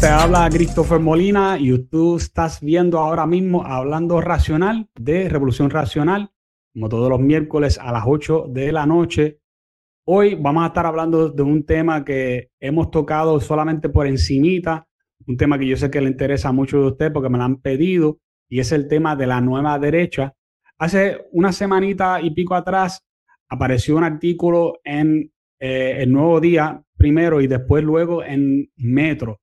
te habla Christopher Molina y tú estás viendo ahora mismo Hablando Racional de Revolución Racional, como todos los miércoles a las 8 de la noche. Hoy vamos a estar hablando de un tema que hemos tocado solamente por encimita, un tema que yo sé que le interesa a muchos de ustedes porque me lo han pedido, y es el tema de la nueva derecha. Hace una semanita y pico atrás apareció un artículo en eh, El Nuevo Día primero y después luego en Metro,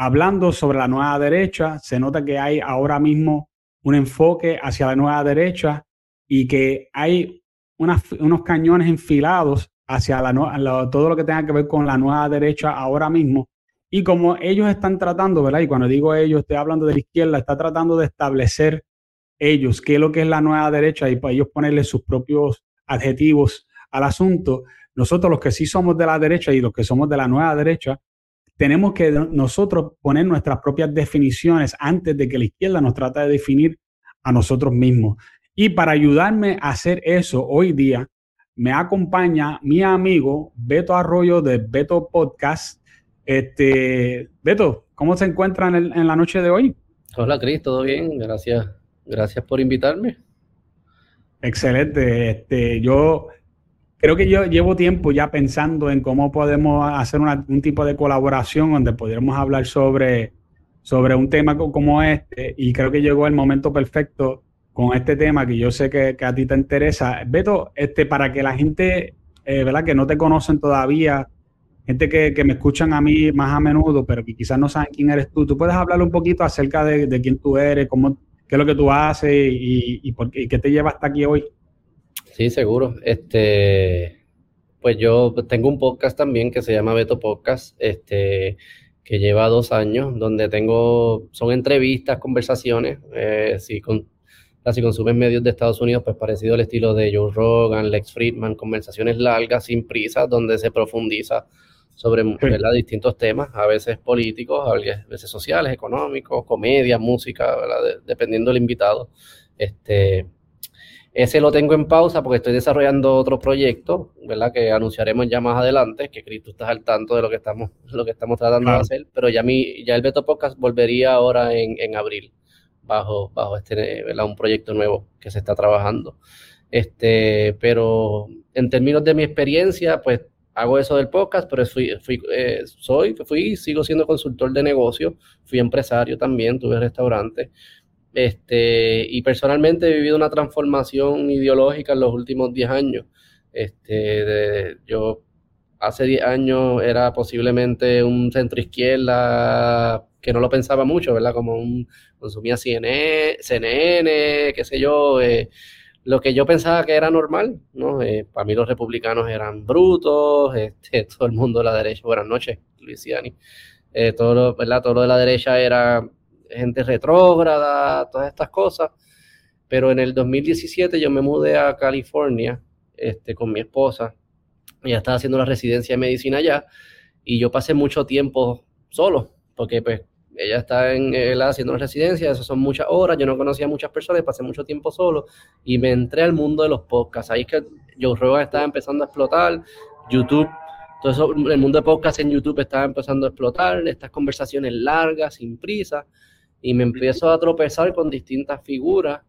hablando sobre la nueva derecha. Se nota que hay ahora mismo un enfoque hacia la nueva derecha y que hay unos cañones enfilados hacia la, todo lo que tenga que ver con la nueva derecha ahora mismo. Y como ellos están tratando, ¿verdad? Y cuando digo ellos, estoy hablando de la izquierda, está tratando de establecer ellos qué es lo que es la nueva derecha y para ellos ponerle sus propios adjetivos al asunto. Nosotros los que sí somos de la derecha y los que somos de la nueva derecha, tenemos que nosotros poner nuestras propias definiciones antes de que la izquierda nos trate de definir a nosotros mismos. Y para ayudarme a hacer eso hoy día, me acompaña mi amigo Beto Arroyo de Beto Podcast. Este, Beto, ¿cómo se encuentran en, la noche de hoy? Hola, Cris, ¿todo bien? Gracias, gracias por invitarme. Excelente. Este, yo creo que yo llevo tiempo ya pensando en cómo podemos hacer un tipo de colaboración donde podríamos hablar sobre, sobre un tema como este y creo que llegó el momento perfecto con este tema que yo sé que, a ti te interesa. Beto, este, para que la gente, eh, ¿verdad? Que no te conocen todavía, gente que, me escuchan a mí más a menudo, pero que quizás no saben quién eres tú, ¿tú puedes hablar un poquito acerca de, quién tú eres, cómo, qué es lo que tú haces y, y, por, qué te lleva hasta aquí hoy? Sí, seguro. Este, pues yo tengo un podcast también que se llama Beto Podcast, este, que lleva dos años, donde tengo, son entrevistas, conversaciones, eh, sí, con, consumen medios de Estados Unidos, pues parecido al estilo de Joe Rogan, Lex Friedman, conversaciones largas, sin prisa, donde se profundiza sobre distintos temas, a veces políticos, a veces sociales, económicos, comedia, música, dependiendo del invitado. Este, ese lo tengo en pausa porque estoy desarrollando otro proyecto, ¿verdad? Que anunciaremos ya más adelante, que Cristo estás al tanto de lo que estamos, lo que estamos tratando de hacer, pero ya, mi, ya el Beto Podcast volvería ahora en, en abril bajo, bajo este, un proyecto nuevo que se está trabajando. Este, pero en términos de mi experiencia, pues hago eso del podcast, pero fui, fui eh, soy, fui, sigo siendo consultor de negocio, fui empresario también, tuve restaurante. Este, y personalmente he vivido una transformación ideológica en los últimos 10 años. Este, yo hace 10 años era posiblemente un centro izquierda que no lo pensaba mucho, ¿verdad? Como un, consumía CNN, CNN qué sé yo, eh, lo que yo pensaba que era normal, ¿no? Eh, para mí los republicanos eran brutos, este, todo el mundo de la derecha, buenas noches, Luisiani, eh, todo, lo, ¿verdad? todo lo de la derecha era gente retrógrada, todas estas cosas, pero en el 2017 yo me mudé a California este, con mi esposa, ella estaba haciendo la residencia de medicina allá, y yo pasé mucho tiempo solo, porque pues ella está en, haciendo una residencia, eso son muchas horas, yo no conocía a muchas personas, pasé mucho tiempo solo y me entré al mundo de los podcasts. Ahí es que Joe Rogan estaba empezando a explotar, YouTube, todo eso, el mundo de podcasts en YouTube estaba empezando a explotar, estas conversaciones largas, sin prisa, y me empiezo a tropezar con distintas figuras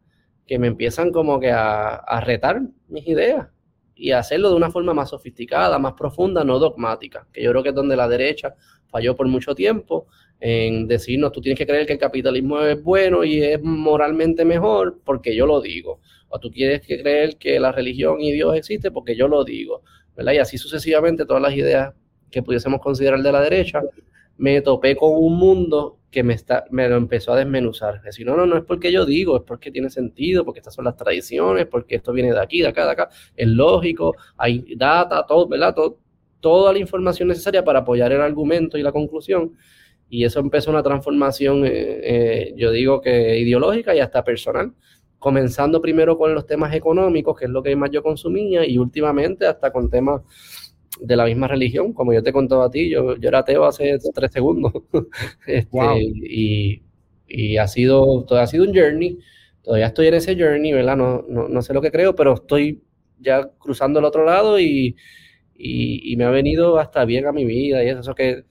que me empiezan como que a, a retar mis ideas y hacerlo de una forma más sofisticada, más profunda, no dogmática, que yo creo que es donde la derecha falló por mucho tiempo en decirnos, tú tienes que creer que el capitalismo es bueno y es moralmente mejor porque yo lo digo. O tú quieres que creer que la religión y Dios existe porque yo lo digo. ¿verdad? Y así sucesivamente todas las ideas que pudiésemos considerar de la derecha, me topé con un mundo que me, está, me lo empezó a desmenuzar. Decir, no, no, no es porque yo digo, es porque tiene sentido, porque estas son las tradiciones, porque esto viene de aquí, de acá, de acá. Es lógico, hay data, todo, ¿verdad? toda la información necesaria para apoyar el argumento y la conclusión y eso empezó una transformación, eh, eh, yo digo que ideológica y hasta personal, comenzando primero con los temas económicos, que es lo que más yo consumía, y últimamente hasta con temas de la misma religión, como yo te contaba a ti, yo, yo era ateo hace tres segundos, este, y, y, ha, sido, todo ha sido un journey, todavía estoy en ese journey, ¿verdad? No, no, no sé lo que creo, pero estoy ya cruzando el otro lado y, y, y, me ha venido hasta bien a mi vida y eso, eso que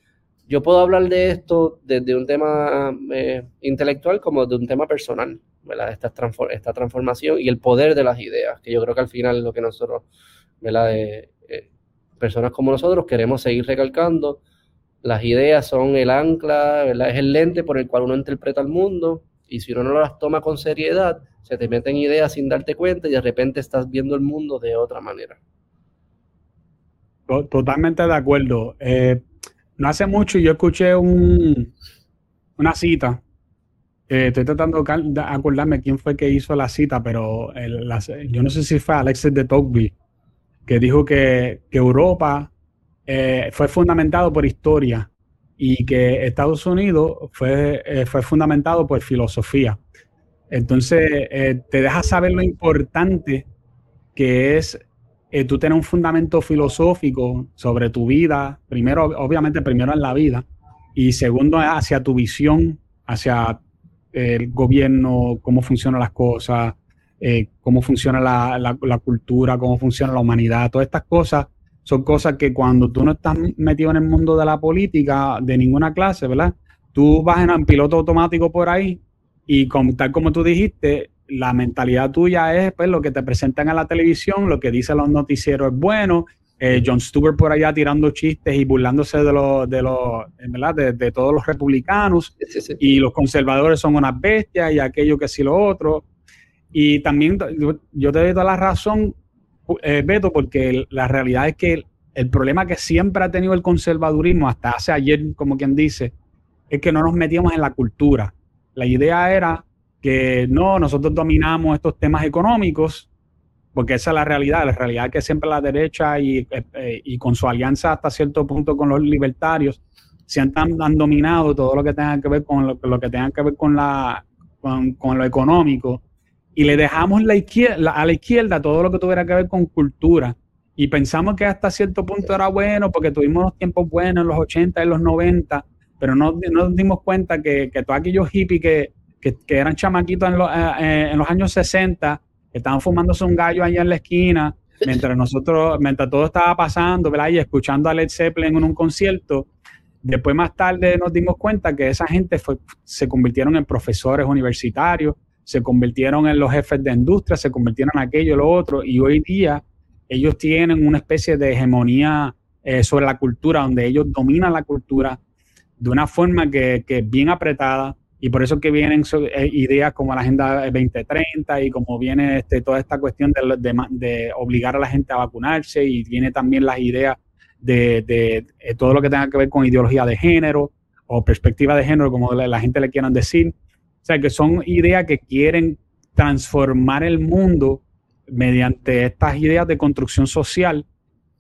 yo puedo hablar de esto desde un tema eh, intelectual como de un tema personal, ¿verdad? Esta, esta transformación y el poder de las ideas, que yo creo que al final es lo que nosotros, ¿verdad? Eh, personas como nosotros queremos seguir recalcando. Las ideas son el ancla. Es el lente por el cual uno interpreta el mundo y si uno no las toma con seriedad, se te meten ideas sin darte cuenta y de repente estás viendo el mundo de otra manera. Totalmente de acuerdo. Eh, no hace mucho yo escuché un, una cita. Eh, estoy tratando de acordarme quién fue que hizo la cita, pero yo no sé si fue Alexis de Tocqueville, que dijo que, Europa eh, fue fundamentado por historia y que Estados Unidos fue, fue fundamentado por filosofía. Entonces, te deja saber lo importante que es eh, tú tienes un fundamento filosófico sobre tu vida, primero, obviamente, primero en la vida, y segundo, hacia tu visión, hacia el gobierno, cómo funcionan las cosas, eh, cómo funciona la, la, cultura, cómo funciona la humanidad, todas estas cosas son cosas que cuando tú no estás metido en el mundo de la política de ninguna clase, ¿verdad? Tú vas en piloto automático por ahí y tal como tú dijiste, la mentalidad tuya es pues, lo que te presentan en la televisión, lo que dicen los noticieros es bueno. Eh, John Stewart por allá tirando chistes y burlándose de los, de los, ¿verdad? De, todos los republicanos. Y los conservadores son unas bestias y aquello que sí lo otro. Y también yo te doy toda la razón, eh, Beto, porque la realidad es que el, problema que siempre ha tenido el conservadurismo, hasta hace ayer, como quien dice, es que no nos metíamos en la cultura. La idea era que no, nosotros dominamos estos temas económicos, porque esa es la realidad, la realidad es que siempre la derecha y, eh, y con su alianza hasta cierto punto con los libertarios, se han, han dominado todo lo que tenga que ver con lo, que tenga que ver con, la, con, lo económico y le dejamos la izquierda, a la izquierda todo lo que tuviera que ver con cultura. Y pensamos que hasta cierto punto era bueno porque tuvimos los tiempos buenos en los 80 y los 90, pero no, nos dimos cuenta que, que todos aquellos hippies que, que, eran chamaquitos en, eh, eh, los años 60, que estaban fumándose un gallo allá en la esquina, mientras nosotros, mientras todo estaba pasando, ¿verdad? Y escuchando a Led Zeppelin en un concierto. Después más tarde nos dimos cuenta que esa gente se convirtieron en profesores universitarios, se convirtieron en los jefes de industria, se convirtieron en aquello, lo otro, y hoy día ellos tienen una especie de hegemonía eh, sobre la cultura, donde ellos dominan la cultura de una forma que, es bien apretada, y por eso que vienen eh, ideas como la Agenda 2030 y como viene este, toda esta cuestión de, obligar a la gente a vacunarse y viene también las ideas de, eh, todo lo que tenga que ver con ideología de género o perspectiva de género, como la, gente le quieran decir. O sea, que son ideas que quieren transformar el mundo mediante estas ideas de construcción social.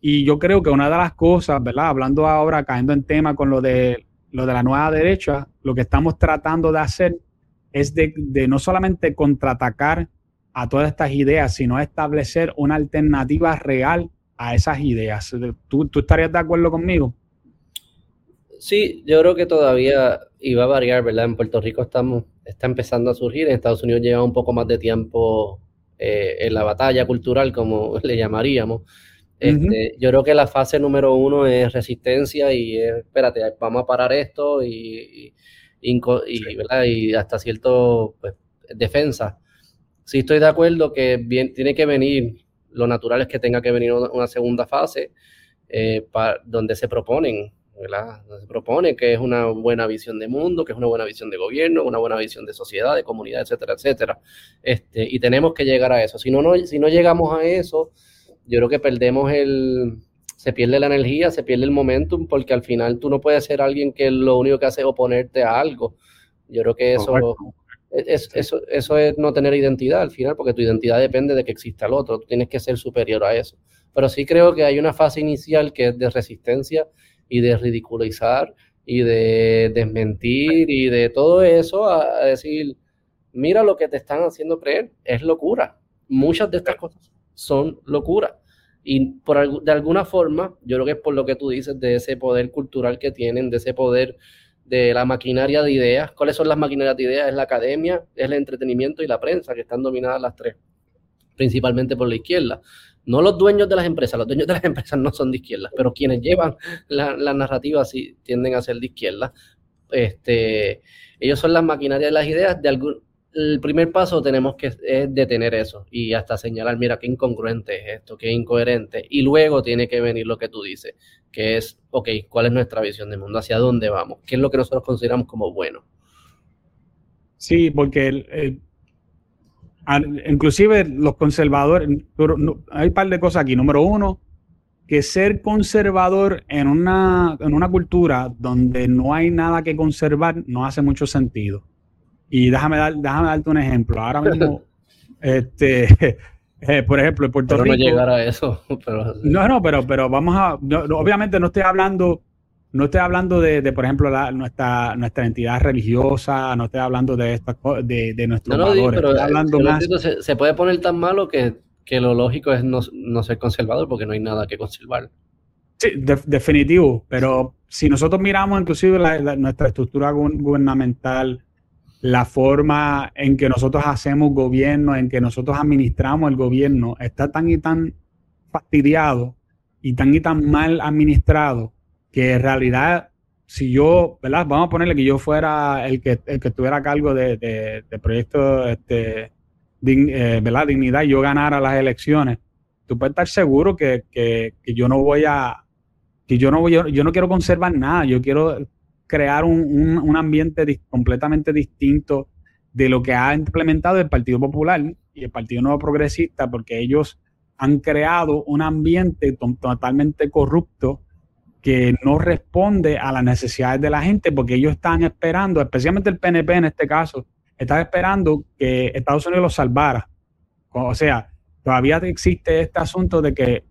Y yo creo que una de las cosas, ¿verdad? Hablando ahora, cayendo en tema con lo de lo de la nueva derecha, lo que estamos tratando de hacer es de, no solamente contraatacar a todas estas ideas, sino establecer una alternativa real a esas ideas. ¿Tú, estarías de acuerdo conmigo? Sí, yo creo que todavía iba a variar, ¿verdad? En Puerto Rico estamos, está empezando a surgir, en Estados Unidos lleva un poco más de tiempo eh, en la batalla cultural, como le llamaríamos. Este, yo creo que la fase número uno es resistencia y espérate, vamos a parar esto y, y, hasta cierto pues, defensa. Sí estoy de acuerdo que bien, tiene que venir, lo natural es que tenga que venir una, segunda fase eh, donde se proponen, se propone que es una buena visión de mundo, que es una buena visión de gobierno, una buena visión de sociedad, de comunidad, etcétera, etcétera. Este, y tenemos que llegar a eso. Si no, no, si no llegamos a eso, yo creo que perdemos el, se pierde la energía, se pierde el momentum, porque al final tú no puedes ser alguien que lo único que hace es oponerte a algo. Yo creo que eso, es, eso, eso es no tener identidad al final, porque tu identidad depende de que exista el otro, tú tienes que ser superior a eso. Pero sí creo que hay una fase inicial que es de resistencia y de ridiculizar y de desmentir y de todo eso a decir, mira lo que te están haciendo creer, es locura. Muchas de estas cosas son locura. Y por, de alguna forma, yo creo que es por lo que tú dices, de ese poder cultural que tienen, de ese poder de la maquinaria de ideas. ¿Cuáles son las maquinarias de ideas? Es la academia, es el entretenimiento y la prensa, que están dominadas las tres, principalmente por la izquierda. No los dueños de las empresas, los dueños de las empresas no son de izquierda, pero quienes llevan la, narrativa sí tienden a ser de izquierda. Este, ellos son las maquinarias de las ideas. De algún, el primer paso tenemos que es detener eso y hasta señalar, mira, qué incongruente es esto, qué incoherente. Y luego tiene que venir lo que tú dices, que es, ok, ¿cuál es nuestra visión del mundo? ¿Hacia dónde vamos? ¿Qué es lo que nosotros consideramos como bueno? Sí, porque inclusive los conservadores, hay un par de cosas aquí. Número uno, que ser conservador en una, en una cultura donde no hay nada que conservar no hace mucho sentido. Y déjame, dar, déjame darte un ejemplo. Ahora mismo, este, eh, por ejemplo, en Puerto Rico. No llegar a eso. Pero... No, no, pero, pero vamos a. obviamente no estoy hablando no estoy hablando de, por ejemplo, nuestra, nuestra entidad religiosa, no estoy hablando de esta, de, de nuestros no, no, pero estoy hablando más... se, puede poner tan malo que, lo lógico es no, ser conservador porque no hay nada que conservar. Sí, definitivo, pero si nosotros miramos inclusive nuestra estructura gubernamental, la forma en que nosotros hacemos gobierno, en que nosotros administramos el gobierno, está tan y tan fastidiado y tan y tan mal administrado que en realidad, si yo, ¿verdad? Vamos a ponerle que yo fuera el que, el que estuviera a cargo de, de, proyectos, este, eh, ¿verdad? Dignidad yo ganara las elecciones, tú puedes estar seguro que, yo no voy a, que yo no voy, yo, no quiero conservar nada, yo quiero crear un, un, ambiente completamente distinto de lo que ha implementado el Partido Popular y el Partido Nuevo Progresista, porque ellos han creado un ambiente totalmente corrupto que no responde a las necesidades de la gente porque ellos están esperando, especialmente el PNP en este caso, están esperando que Estados Unidos los salvara. O sea, todavía existe este asunto de que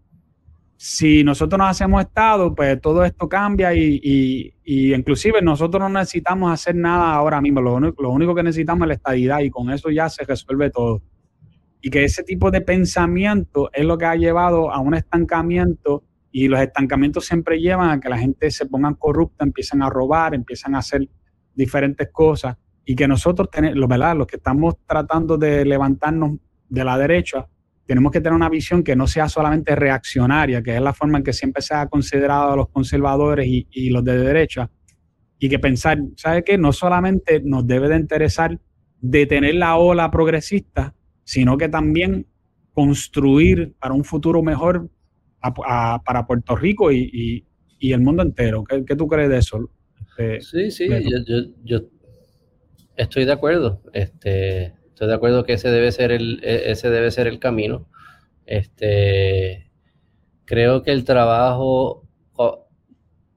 si nosotros nos hacemos Estado, pues todo esto cambia y, inclusive nosotros no necesitamos hacer nada ahora mismo, lo, lo único que necesitamos es la estadidad y con eso ya se resuelve todo. Y que ese tipo de pensamiento es lo que ha llevado a un estancamiento y los estancamientos siempre llevan a que la gente se ponga corrupta, empiezan a robar, empiezan a hacer diferentes cosas y que nosotros, tenemos, ¿verdad? los que estamos tratando de levantarnos de la derecha, tenemos que tener una visión que no sea solamente reaccionaria, que es la forma en que siempre se ha considerado a los conservadores y, los de derecha, y que pensar, ¿sabe qué? No solamente nos debe de interesar detener la ola progresista, sino que también construir para un futuro mejor para Puerto Rico y, el mundo entero. ¿Qué, tú crees de eso? Este, sí, sí, yo, estoy de acuerdo. Este, estoy de acuerdo que ese debe ser el, e, ese debe ser el camino. Este, creo que el trabajo,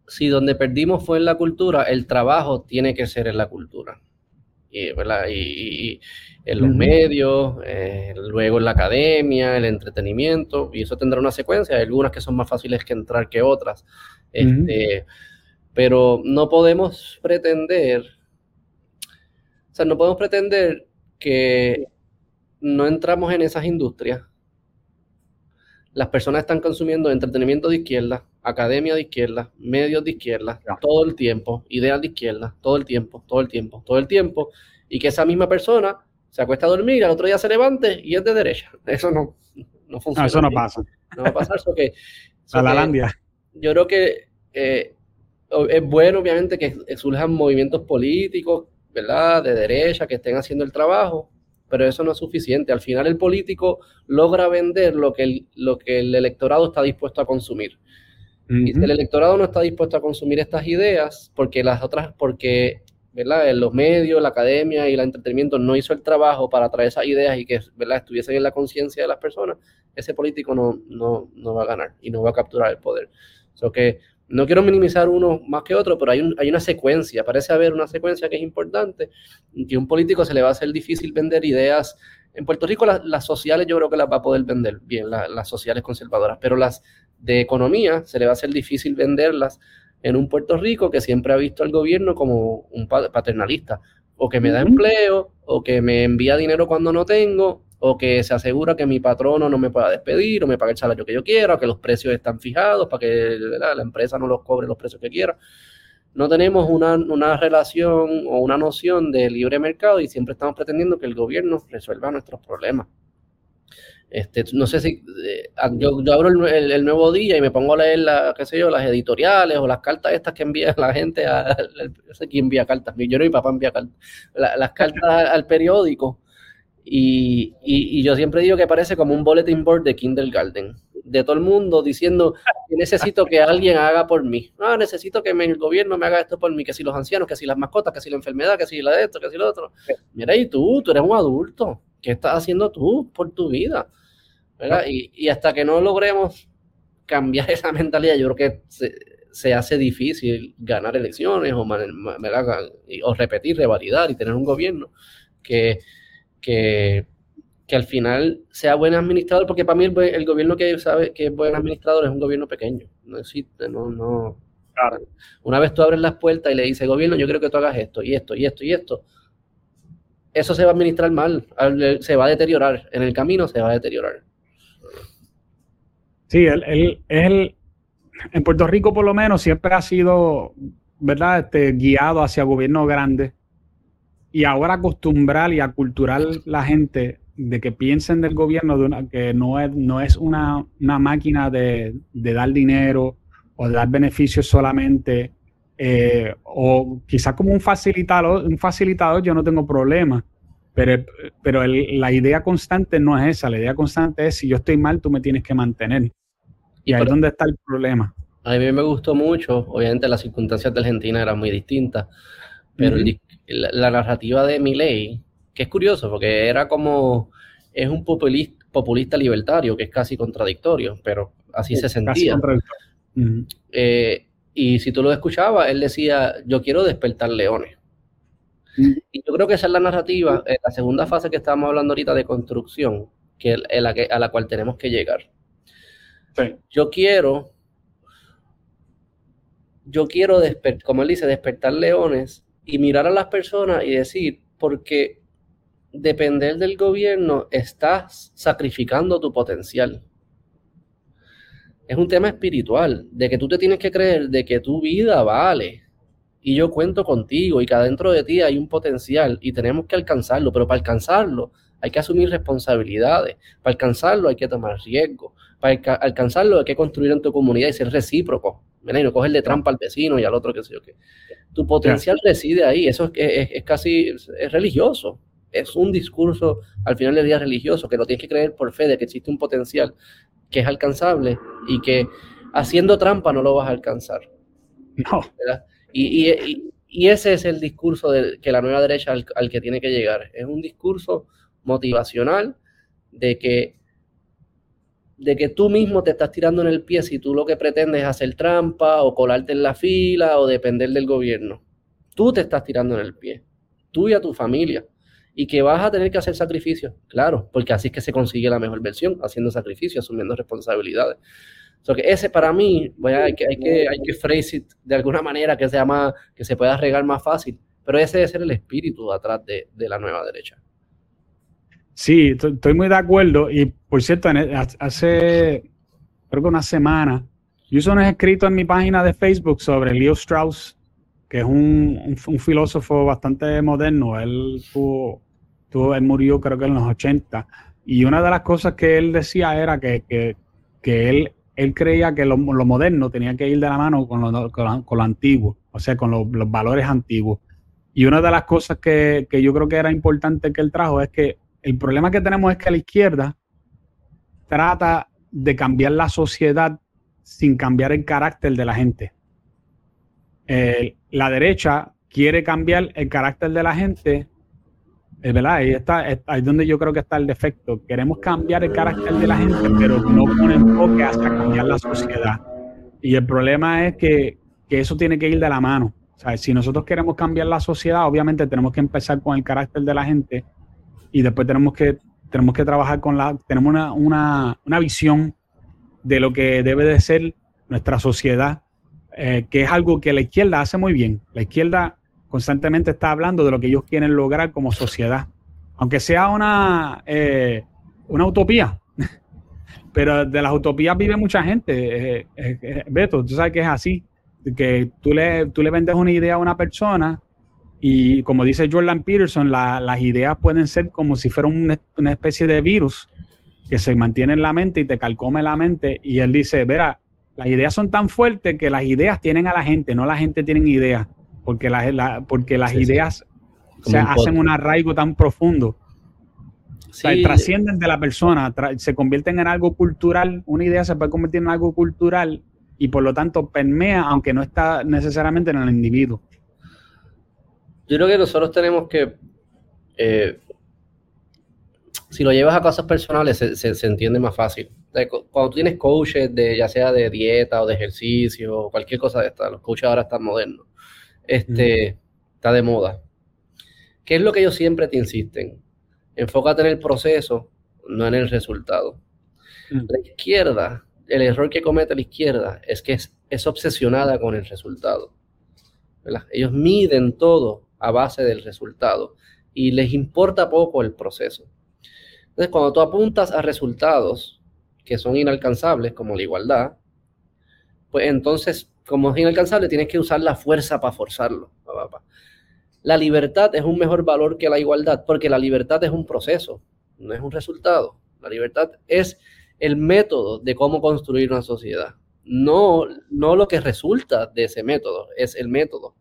si donde perdimos fue en la cultura, el trabajo tiene que ser en la cultura. Y, y, en los medios, eh, luego en la academia, el entretenimiento, y eso tendrá una secuencia. Hay algunas que son más fáciles que entrar que otras. Este, pero no podemos pretender, o sea, no podemos pretender que no entramos en esas industrias. Las personas están consumiendo entretenimiento de izquierda, academia de izquierda, medios de izquierda, todo el tiempo, ideas de izquierda, todo el tiempo, todo el tiempo, todo el tiempo, y que esa misma persona se acuesta a dormir, al otro día se levante y es de derecha. Eso no, no funciona. eso no pasa. No va a pasar. Eso que, a la landia. Yo creo que eh, es bueno, obviamente, que surjan movimientos políticos, ¿verdad? De derecha, que estén haciendo el trabajo, pero eso no es suficiente. Al final el político logra vender lo que el, lo que el electorado está dispuesto a consumir. Y si el electorado no está dispuesto a consumir estas ideas, porque las otras, porque ¿verdad? En los medios, la academia y el entretenimiento no hizo el trabajo para traer esas ideas y que ¿verdad? estuviesen en la conciencia de las personas, ese político no, no, no, va a ganar y no va a capturar el poder. So que no quiero minimizar uno más que otro, pero hay, un, hay una secuencia, parece haber una secuencia que es importante, que a un político se le va a hacer difícil vender ideas. En Puerto Rico las, sociales yo creo que las va a poder vender bien, las sociales conservadoras, pero las de economía se le va a hacer difícil venderlas en un Puerto Rico que siempre ha visto al gobierno como un paternalista, o que me da empleo, o que me envía dinero cuando no tengo, o que se asegura que mi patrono no me pueda despedir o me pague el salario que yo quiera, o que los precios están fijados para que la empresa no los cobre los precios que quiera. No tenemos una, una, relación o una noción de libre mercado y siempre estamos pretendiendo que el gobierno resuelva nuestros problemas. Este, no sé si eh, yo, abro el, nuevo día y me pongo a leer la, qué sé yo, las editoriales o las cartas estas que envía la gente, a, no sé quién envía cartas, yo mi papá envía cartas, las cartas al periódico y, y, yo siempre digo que parece como un bulletin board de kindergarten, de todo el mundo diciendo que necesito que alguien haga por mí. Ah, necesito que el gobierno me haga esto por mí, que si los ancianos, que si las mascotas, que si la enfermedad, que si la de esto, que si lo otro. Mira, y tú, tú eres un adulto. ¿Qué estás haciendo tú por tu vida? Y, y, hasta que no logremos cambiar esa mentalidad, yo creo que se, se hace difícil ganar elecciones o, o repetir, revalidar y tener un gobierno que que, al final sea buen administrador, porque para mí el, gobierno que sabe que es buen administrador es un gobierno pequeño, no existe, no, no. Una vez tú abres las puertas y le dices, gobierno, yo quiero que tú hagas esto y esto y esto y esto, eso se va a administrar mal, se va a deteriorar, en el camino se va a deteriorar. Sí, él, él, en Puerto Rico por lo menos siempre ha sido, ¿verdad? Este, guiado hacia gobiernos grandes y ahora acostumbrar y aculturar la gente de que piensen del gobierno de una, que no es, no es una, máquina de, dar dinero o de dar beneficios solamente, eh, o quizás como un facilitador, un facilitador yo no tengo problema, pero, pero la idea constante no es esa, la idea constante es si yo estoy mal, tú me tienes que mantener. Y ahí es donde está el problema. A mí me gustó mucho, obviamente las circunstancias de Argentina eran muy distintas, pero el, la, narrativa de Milley, que es curioso porque era como, es un populista, populista libertario, que es casi contradictorio, pero así se sentía. Eh, y si tú lo escuchabas, él decía, yo quiero despertar leones. Y yo creo que esa es la narrativa, la segunda fase que estamos hablando ahorita de construcción, que, a la cual tenemos que llegar. Yo quiero, yo quiero, como él dice, despertar leones y mirar a las personas y decir, porque depender del gobierno estás sacrificando tu potencial. Es un tema espiritual, de que tú te tienes que creer de que tu vida vale y yo cuento contigo y que adentro de ti hay un potencial y tenemos que alcanzarlo, pero para alcanzarlo hay que asumir responsabilidades, para alcanzarlo hay que tomar riesgo, para alcanzarlo hay que construir en tu comunidad y ser recíproco. Mira, y no cogerle trampa al vecino y al otro que sé yo qué. Tu potencial reside ahí, eso es, es, casi es religioso. Es un discurso al final del día religioso, que lo tienes que creer por fe de que existe un potencial que es alcanzable y que haciendo trampa no lo vas a alcanzar. No. Y, y, y, ese es el discurso de, que la nueva derecha al, al que tiene que llegar. Es un discurso motivacional de que de que tú mismo te estás tirando en el pie si tú lo que pretendes es hacer trampa o colarte en la fila o depender del gobierno. Tú te estás tirando en el pie, tú y a tu familia. Y que vas a tener que hacer sacrificios, claro, porque así es que se consigue la mejor versión, haciendo sacrificios, asumiendo responsabilidades. So que ese para mí, hay, que, hay, que, hay que phrase it de alguna manera que sea más, que se pueda regar más fácil, pero ese debe ser el espíritu atrás de, de la nueva derecha. Sí, estoy muy de acuerdo. Y por cierto, hace creo que una semana, yo hice unos escritos en mi página de Facebook sobre Leo Strauss, que es un, filósofo bastante moderno. Él, tuvo, tuvo, él murió creo que en los 80. Y una de las cosas que él decía era que, él, él creía que lo, moderno tenía que ir de la mano con lo, con antiguo, o sea, con los valores antiguos. Y una de las cosas que, que, yo creo que era importante que él trajo es que el problema que tenemos es que la izquierda trata de cambiar la sociedad sin cambiar el carácter de la gente. Eh, la derecha quiere cambiar el carácter de la gente, es verdad, ahí está, ahí es donde yo creo que está el defecto. Queremos cambiar el carácter de la gente, pero no con enfoque hasta cambiar la sociedad. Y el problema es que, que eso tiene que ir de la mano. O sea, si nosotros queremos cambiar la sociedad, obviamente tenemos que empezar con el carácter de la gente y después tenemos que, tenemos que trabajar con la, tenemos una, una, una visión de lo que debe de ser nuestra sociedad, eh, que es algo que la izquierda hace muy bien. La izquierda constantemente está hablando de lo que ellos quieren lograr como sociedad, aunque sea una, eh, una utopía. Pero de las utopías vive mucha gente. Eh, Beto, tú sabes que es así, que tú le, tú le vendes una idea a una persona y como dice Jordan Peterson, las ideas pueden ser como si fueran una, especie de virus que se mantiene en la mente y te calcome la mente. Y él dice, verá, las ideas son tan fuertes que las ideas tienen a la gente, no la gente tiene ideas, porque, porque las ideas se hacen un arraigo tan profundo. trascienden de la persona, se convierten en algo cultural, una idea se puede convertir en algo cultural y por lo tanto permea, aunque no está necesariamente en el individuo. Yo creo que nosotros tenemos que, eh, si lo llevas a cosas personales, se, entiende más fácil. Cuando tú tienes coaches, de, ya sea de dieta o de ejercicio, o cualquier cosa de esta, los coaches ahora están modernos, este, está de moda. ¿Qué es lo que ellos siempre te insisten? Enfócate en el proceso, no en el resultado. La izquierda, el error que comete la izquierda es que es, obsesionada con el resultado. Ellos miden todo a base del resultado y les importa poco el proceso. Entonces, cuando tú apuntas a resultados que son inalcanzables, como la igualdad, pues entonces, como es inalcanzable, tienes que usar la fuerza para forzarlo. La libertad es un mejor valor que la igualdad, porque la libertad es un proceso, no es un resultado. La libertad es el método de cómo construir una sociedad, no, no lo que resulta de ese método, es el método.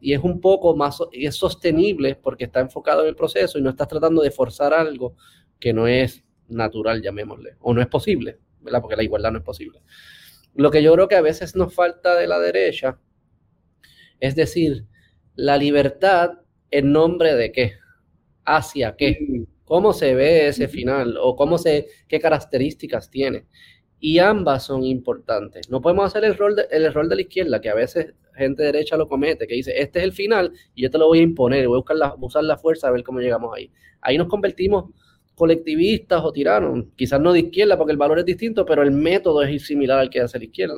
Y es un poco más, y es sostenible porque está enfocado en el proceso y no estás tratando de forzar algo que no es natural, llamémosle, o no es posible, ¿verdad? Porque la igualdad no es posible. Lo que yo creo que a veces nos falta de la derecha es decir, la libertad en nombre de qué, hacia qué, cómo se ve ese final o cómo se, qué características tiene. Y ambas son importantes. No podemos hacer el rol, de, el error de la izquierda, que a veces gente derecha lo comete, que dice, este es el final y yo te lo voy a imponer, voy a buscar la, usar la fuerza a ver cómo llegamos ahí. Ahí nos convertimos colectivistas o tiranos, quizás no de izquierda porque el valor es distinto, pero el método es similar al que hace la izquierda.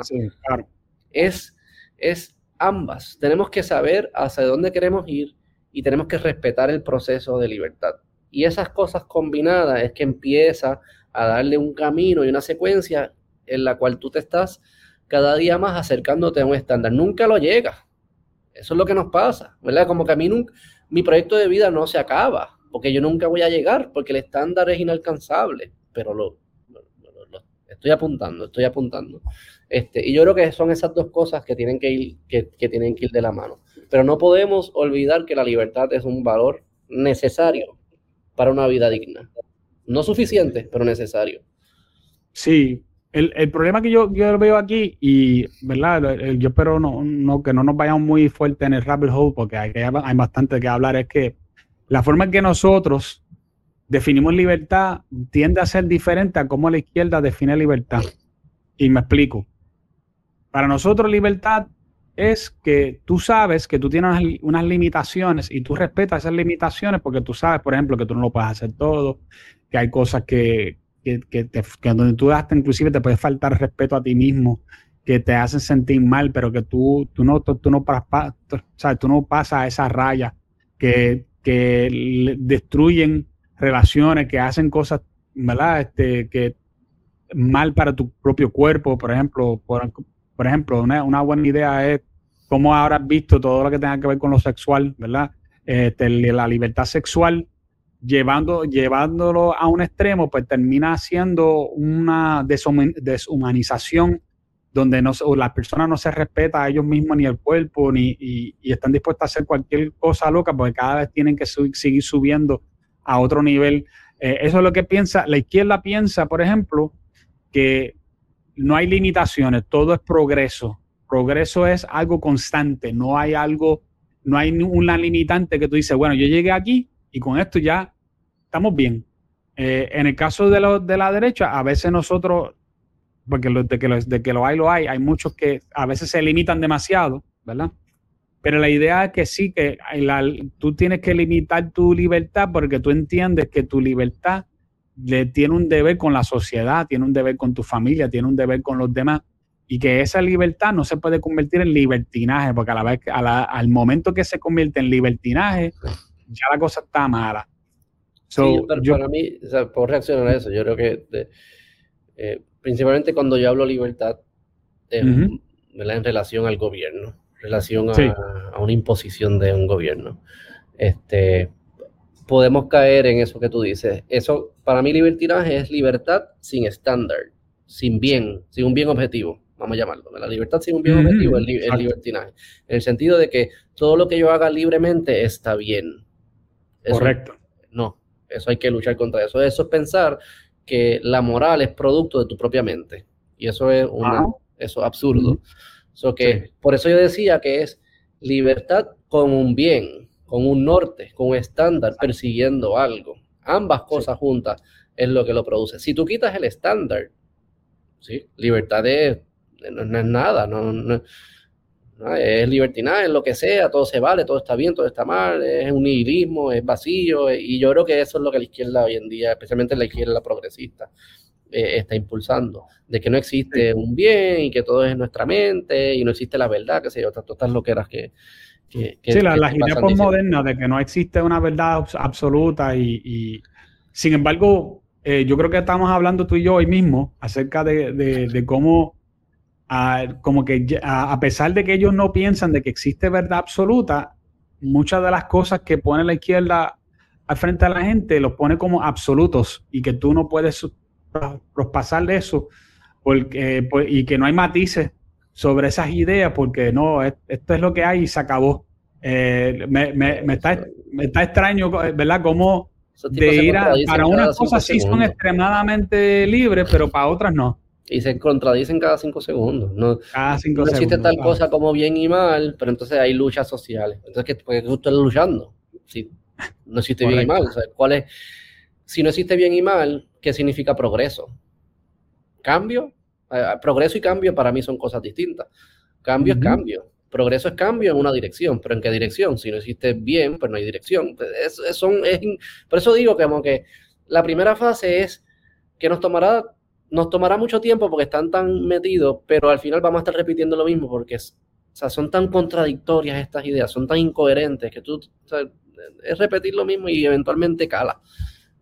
claro. Es, es ambas. Tenemos que saber hacia dónde queremos ir y tenemos que respetar el proceso de libertad. Y esas cosas combinadas es que empieza a darle un camino y una secuencia en la cual tú te estás cada día más acercándote a un estándar. Nunca lo llegas. Eso es lo que nos pasa, ¿verdad? Como que a mí mi proyecto de vida no se acaba, porque yo nunca voy a llegar, porque el estándar es inalcanzable, pero lo, estoy apuntando, estoy apuntando. Este, y yo creo que son esas dos cosas que tienen que, ir, que, tienen que ir de la mano. Pero no podemos olvidar que la libertad es un valor necesario para una vida digna. No suficiente, pero necesario. Sí, el, problema que yo, yo, veo aquí, y verdad, yo espero no, no, que no nos vayamos muy fuerte en el rabbit hole, porque hay, hay bastante que hablar, es que la forma en que nosotros definimos libertad tiende a ser diferente a cómo la izquierda define libertad. Y me explico. Para nosotros libertad es que tú sabes que tú tienes unas, limitaciones y tú respetas esas limitaciones porque tú sabes, por ejemplo, que tú no lo puedes hacer todo, que hay cosas que, que, que, te, donde tú hasta inclusive te puede faltar respeto a ti mismo, que te hacen sentir mal, pero que tú, tú, no, tú, no, tú no pasas a esa raya, que, que destruyen relaciones, que hacen cosas, ¿verdad? Este, que mal para tu propio cuerpo, por ejemplo, por, por ejemplo, una, buena idea es cómo ahora has visto todo lo que tenga que ver con lo sexual, ¿verdad? Este, la libertad sexual, llevando, llevándolo a un extremo, pues termina siendo una deshumanización donde no, la persona no se respeta a ellos mismos ni el cuerpo, ni, y, están dispuestos a hacer cualquier cosa loca, porque cada vez tienen que seguir subiendo a otro nivel. Eh, eso es lo que piensa, la izquierda piensa, por ejemplo, que no hay limitaciones, todo es progreso. Progreso es algo constante, no hay algo, no hay una limitante que tú dices, bueno, yo llegué aquí y con esto ya estamos bien. Eh, en el caso de, lo, de la derecha, a veces nosotros, porque de, que lo, de que lo hay, lo hay, hay muchos que a veces se limitan demasiado, ¿verdad? Pero la idea es que sí, que tú tienes que limitar tu libertad porque tú entiendes que tu libertad le tiene un deber con la sociedad, tiene un deber con tu familia, tiene un deber con los demás y que esa libertad no se puede convertir en libertinaje, porque a la vez, al momento que se convierte en libertinaje, ya la cosa está mala. sí, para mí, o sea, puedo reaccionar a eso. Yo creo que eh, principalmente cuando yo hablo libertad, en relación al gobierno, relación a, a, una imposición de un gobierno. Este, podemos caer en eso que tú dices. Eso, para mí, libertinaje es libertad sin estándar, sin bien, sin un bien objetivo, vamos a llamarlo. La libertad sin un bien objetivo es, libertinaje. En el sentido de que todo lo que yo haga libremente está bien. Correcto. No, eso hay que luchar contra eso. Eso es pensar que la moral es producto de tu propia mente. Y eso es una, eso absurdo. que, Por eso yo decía que es libertad con un bien, con un norte, con un estándar, persiguiendo algo. Ambas cosas juntas es lo que lo produce. Si tú quitas el estándar, ¿sí? libertad es, no, es nada, no, es libertinaje, es lo que sea, todo se vale, todo está bien, todo está mal, es un nihilismo, es vacío, y yo creo que eso es lo que la izquierda hoy en día, especialmente la izquierda progresista, eh, está impulsando, de que no existe un bien y que todo es nuestra mente y no existe la verdad, que sé yo, todas estas loqueras que... que, sí, las ideas postmodernas de que no existe una verdad absoluta y, sin embargo, eh, yo creo que estamos hablando tú y yo hoy mismo acerca de, cómo, como que a, pesar de que ellos no piensan de que existe verdad absoluta, muchas de las cosas que pone la izquierda al frente a la gente los pone como absolutos y que tú no puedes pasar de eso porque, pues, y que no hay matices sobre esas ideas porque no, esto es lo que hay y se acabó. Eh, me, está, me está extraño, ¿verdad? Como de ir a, para unas cosas sí son extremadamente libres, pero para otras no. Y se contradicen cada cinco segundos. No, cada cinco no existe tal cosa como bien y mal, pero entonces hay luchas sociales. Entonces, ¿qué, tú estás luchando? Si no existe bien y mal. ¿cuál es? Si no existe bien y mal, ¿qué significa progreso? Cambio, eh, progreso y cambio para mí son cosas distintas. Cambio es cambio. Progreso es cambio en una dirección, pero ¿en qué dirección? Si no existe bien, pues no hay dirección. Es, son, por eso digo que como que la primera fase es que nos tomará, nos tomará mucho tiempo porque están tan metidos, pero al final vamos a estar repitiendo lo mismo porque son tan contradictorias estas ideas, son tan incoherentes que tú, es repetir lo mismo y eventualmente cala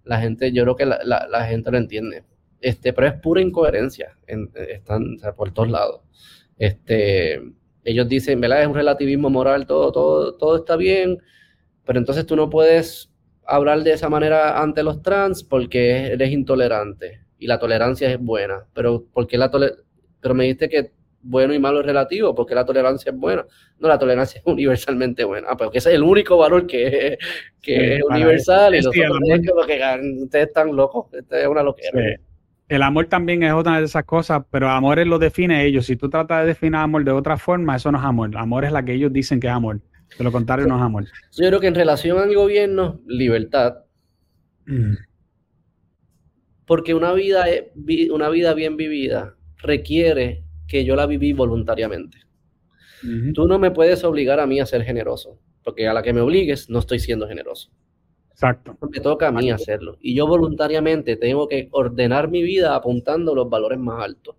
la gente, yo creo que la, gente lo entiende. Este, pero es pura incoherencia, están por todos lados. Este, ellos dicen, ¿verdad? Es un relativismo moral, todo, todo, todo está bien, pero entonces tú no puedes hablar de esa manera ante los trans porque eres intolerante y la tolerancia es buena, pero porque la pero me dijiste que bueno y malo es relativo, porque la tolerancia es buena. No, la tolerancia es universalmente buena. Ah, porque ese es el único valor que, que es universal. y los que, ustedes están locos. Este es una loquera. El amor también es otra de esas cosas, pero amor lo define ellos. Si tú tratas de definir amor de otra forma, eso no es amor. Amor es la que ellos dicen que es amor. De lo contrario, no es amor. Yo creo que en relación al gobierno, libertad. Mm. Porque una vida, una vida bien vivida requiere que yo la viví voluntariamente. Tú no me puedes obligar a mí a ser generoso, porque a la que me obligues no estoy siendo generoso. Exacto. Me toca a mí hacerlo. Y yo voluntariamente tengo que ordenar mi vida apuntando los valores más altos,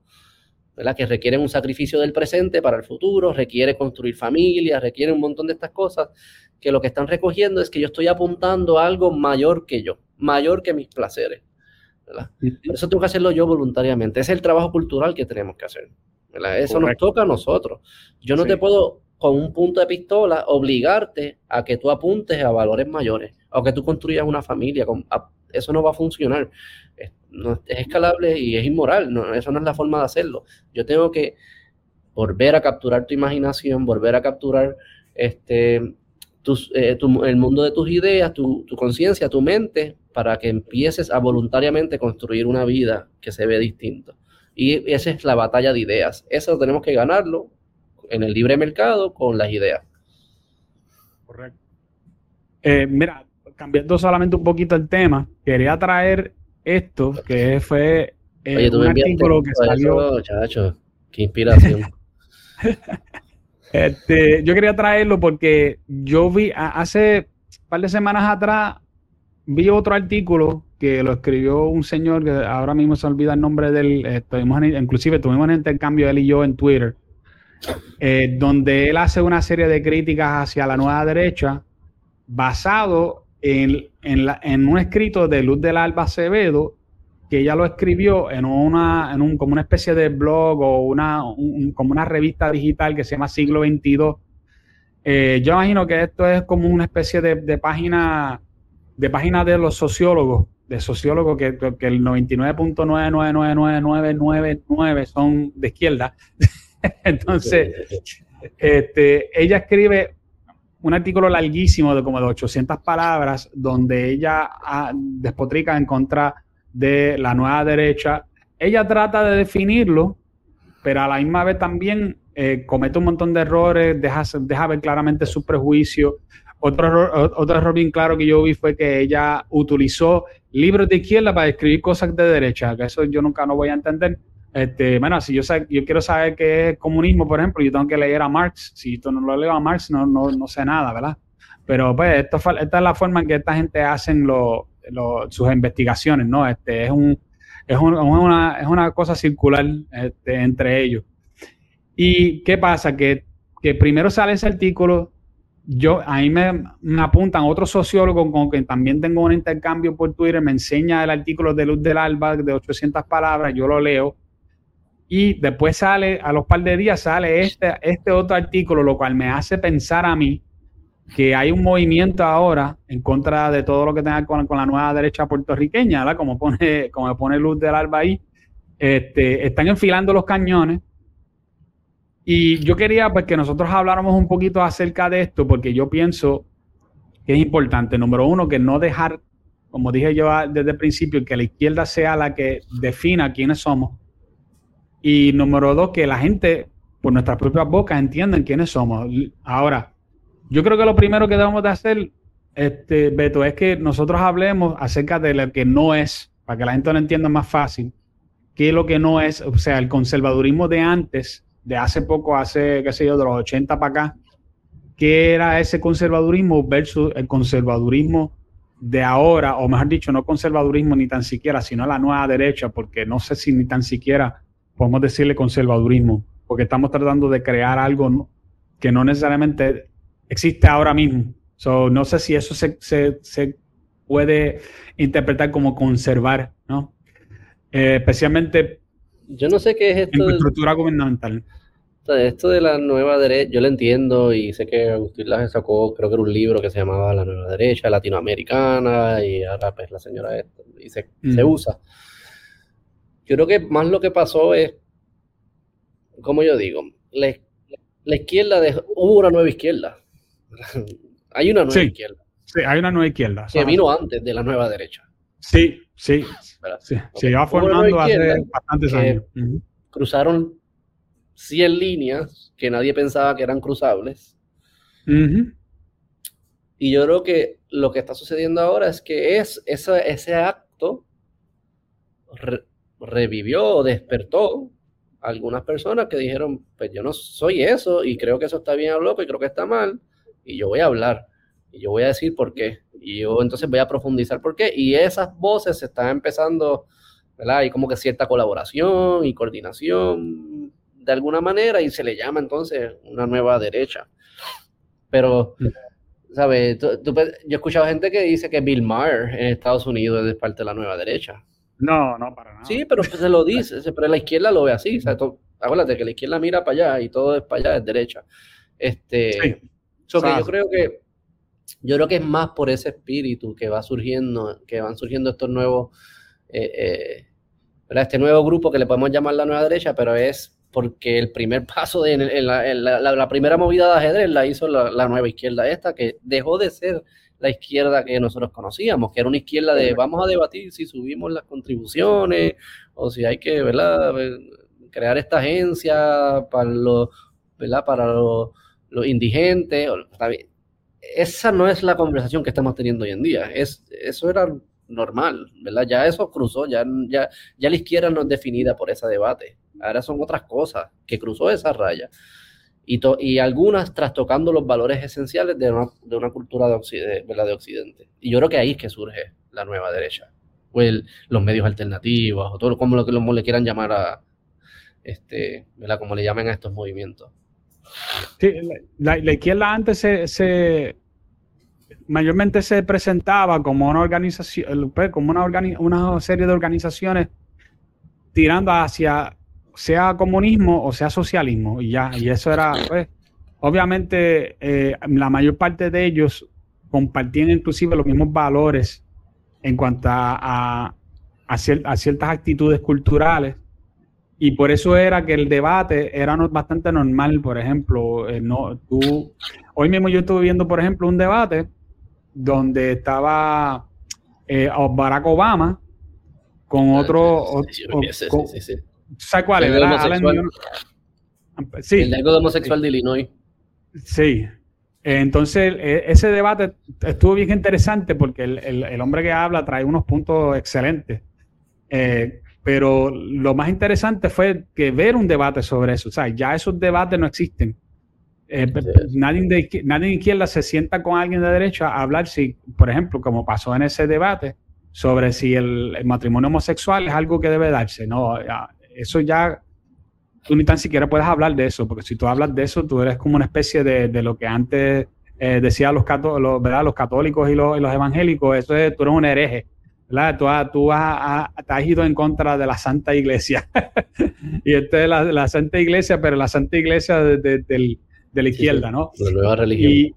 ¿verdad? Que requieren un sacrificio del presente para el futuro, requiere construir familia, requiere un montón de estas cosas que lo que están recogiendo es que yo estoy apuntando a algo mayor que yo, mayor que mis placeres. ¿verdad? Por eso tengo que hacerlo yo voluntariamente. Ese es el trabajo cultural que tenemos que hacer. Eso nos toca a nosotros. Yo no te puedo, con un punto de pistola, obligarte a que tú apuntes a valores mayores o que tú construyas una familia. eso no va a funcionar. Es, escalable y es inmoral. No, eso no es la forma de hacerlo. Yo tengo que volver a capturar tu imaginación, volver a capturar este, eh, el mundo de tus ideas, tu, tu conciencia, tu mente, para que empieces a voluntariamente construir una vida que se ve distinto. Y esa es la batalla de ideas. Eso tenemos que ganarlo en el libre mercado con las ideas. Correcto. Eh, mira, cambiando solamente un poquito el tema, quería traer esto, que fue eh, un artículo que salió. qué inspiración. este, yo quería traerlo porque yo vi hace un par de semanas atrás vi otro artículo que lo escribió un señor que ahora mismo se olvida el nombre del, eh, inclusive tuvimos un intercambio él y yo en Twitter, eh, donde él hace una serie de críticas hacia la nueva derecha basado en, en, un escrito de Luz del Alba Acevedo, que ella lo escribió en una, en un, como una especie de blog o una, como una revista digital que se llama Siglo XXII. Eh, yo imagino que esto es como una especie de, de página de páginas de los sociólogos, de sociólogos que, que el 99.9999999 son de izquierda. Entonces, este, ella escribe un artículo larguísimo de como de 800 palabras donde ella ah, despotrica en contra de la nueva derecha. Ella trata de definirlo, pero a la misma vez también eh, comete un montón de errores, deja, deja ver claramente su prejuicio. Otro error, otro error bien claro que yo vi fue que ella utilizó libros de izquierda para escribir cosas de derecha, que eso yo nunca no voy a entender. Este, bueno, si yo, yo quiero saber qué es comunismo, por ejemplo, yo tengo que leer a Marx. Si yo no lo leo a Marx, no, no, no sé nada, ¿verdad? Pero pues esto, esta es la forma en que esta gente hacen sus investigaciones, ¿no? Este, es, un, es, una, es una cosa circular este, entre ellos. ¿Y qué pasa? Que, que primero sale ese artículo, yo, ahí me, me, apuntan otros sociólogos con que también tengo un intercambio por Twitter, me enseña el artículo de Luz del Alba de 800 palabras, yo lo leo y después sale, a los par de días sale este, este otro artículo, lo cual me hace pensar a mí que hay un movimiento ahora en contra de todo lo que tenga con, con la nueva derecha puertorriqueña, ¿verdad? Como pone, como pone Luz del Alba ahí. Este, están enfilando los cañones. Y yo quería pues, que nosotros habláramos un poquito acerca de esto, porque yo pienso que es importante, número uno, que no dejar, como dije yo desde el principio, que la izquierda sea la que defina quiénes somos, y número dos, que la gente, por nuestras propias bocas, entiendan quiénes somos. Ahora, yo creo que lo primero que debemos de hacer, este, Beto, es que nosotros hablemos acerca de lo que no es, para que la gente lo entienda más fácil, qué es lo que no es, o sea, el conservadurismo de antes, de hace poco, hace, qué sé yo, de los 80 para acá, qué era ese conservadurismo versus el conservadurismo de ahora, o mejor dicho, no conservadurismo ni tan siquiera, sino la nueva derecha, porque no sé si ni tan siquiera podemos decirle conservadurismo, porque estamos tratando de crear algo que no necesariamente existe ahora mismo. no sé si eso se, puede interpretar como conservar, ¿no? Eh, especialmente yo no sé qué es esto en estructura gubernamental. Esto de la nueva derecha, yo lo entiendo y sé que Agustín Laje sacó, creo que era un libro que se llamaba La Nueva Derecha Latinoamericana y ahora pues la señora esta, y se, se usa. Yo creo que más lo que pasó es, como yo digo, la, izquierda dejó, hubo una nueva izquierda. hay una nueva izquierda. Sí, hay una nueva izquierda. Que vino antes de la nueva derecha. Sí, sí. Sí, se iba formando hace bastantes años. Cruzaron 100 líneas que nadie pensaba que eran cruzables. Y yo creo que lo que está sucediendo ahora es que es ese acto revivió o despertó algunas personas que dijeron, pues yo no soy eso y creo que eso está bien loco y creo que está mal y yo voy a hablar y yo voy a decir por qué y yo entonces voy a profundizar por qué y esas voces se están empezando, ¿verdad? Hay como que cierta colaboración y coordinación de alguna manera y se le llama entonces una nueva derecha. Pero, ¿sabes? yo he escuchado gente que dice que Bill Maher en Estados Unidos es parte de la nueva derecha. No, no, para nada. Sí, pero se lo dice, pero la izquierda lo ve así. O sea, acuérdate que la izquierda mira para allá y todo es para allá, es derecha. Este, yo creo que yo creo que es más por ese espíritu que va surgiendo, que van surgiendo estos nuevos, eh, eh, este nuevo grupo que le podemos llamar la nueva derecha, pero es porque el primer paso de en la, primera movida de ajedrez la hizo la, nueva izquierda esta, que dejó de ser la izquierda que nosotros conocíamos, que era una izquierda de vamos a debatir si subimos las contribuciones o si hay que ¿verdad? crear esta agencia para los, ¿verdad? Para los, indigentes. Esa no es la conversación que estamos teniendo hoy en día. Es, eso era normal, ¿verdad? Ya eso cruzó, ya, ya, ya la izquierda no es definida por ese debate. Ahora son otras cosas que cruzó esa raya y, y algunas trastocando los valores esenciales de una, de una cultura de, Occidente, de Occidente. Y yo creo que ahí es que surge la nueva derecha, o los medios alternativos, o todo como lo que le quieran llamar a, este, ¿verdad? como le llamen a estos movimientos. Sí, la, izquierda antes se, mayormente se presentaba como una organización, pues, como una, una serie de organizaciones tirando hacia sea comunismo o sea socialismo, y ya, y eso era, pues, obviamente, eh, la mayor parte de ellos compartían inclusive los mismos valores en cuanto a, a, ciertas actitudes culturales. Y por eso era que el debate era bastante normal, por ejemplo, eh, no, tú, hoy mismo yo estuve viendo, por ejemplo, un debate donde estaba eh, Barack Obama con ah, otro... ¿Sabes cuál es? Sí. El algo homosexual de Illinois. Sí. Entonces, e, ese debate estuvo bien interesante porque el, hombre que habla trae unos puntos excelentes. Eh, pero lo más interesante fue que ver un debate sobre eso. O sea, ya esos debates no existen. Eh, nadie, de, nadie de izquierda se sienta con alguien de derecha a hablar si, por ejemplo, como pasó en ese debate, sobre si el, matrimonio homosexual es algo que debe darse. No, eso ya tú ni tan siquiera puedes hablar de eso, porque si tú hablas de eso, tú eres como una especie de, lo que antes eh, decían los, ¿verdad? los católicos y los, evangélicos, eso es, tú eres un hereje. ¿verdad? Tú, tú has, ido en contra de la Santa Iglesia. y esta es la, Santa Iglesia, pero la Santa Iglesia de, la izquierda, ¿no? La nueva religión.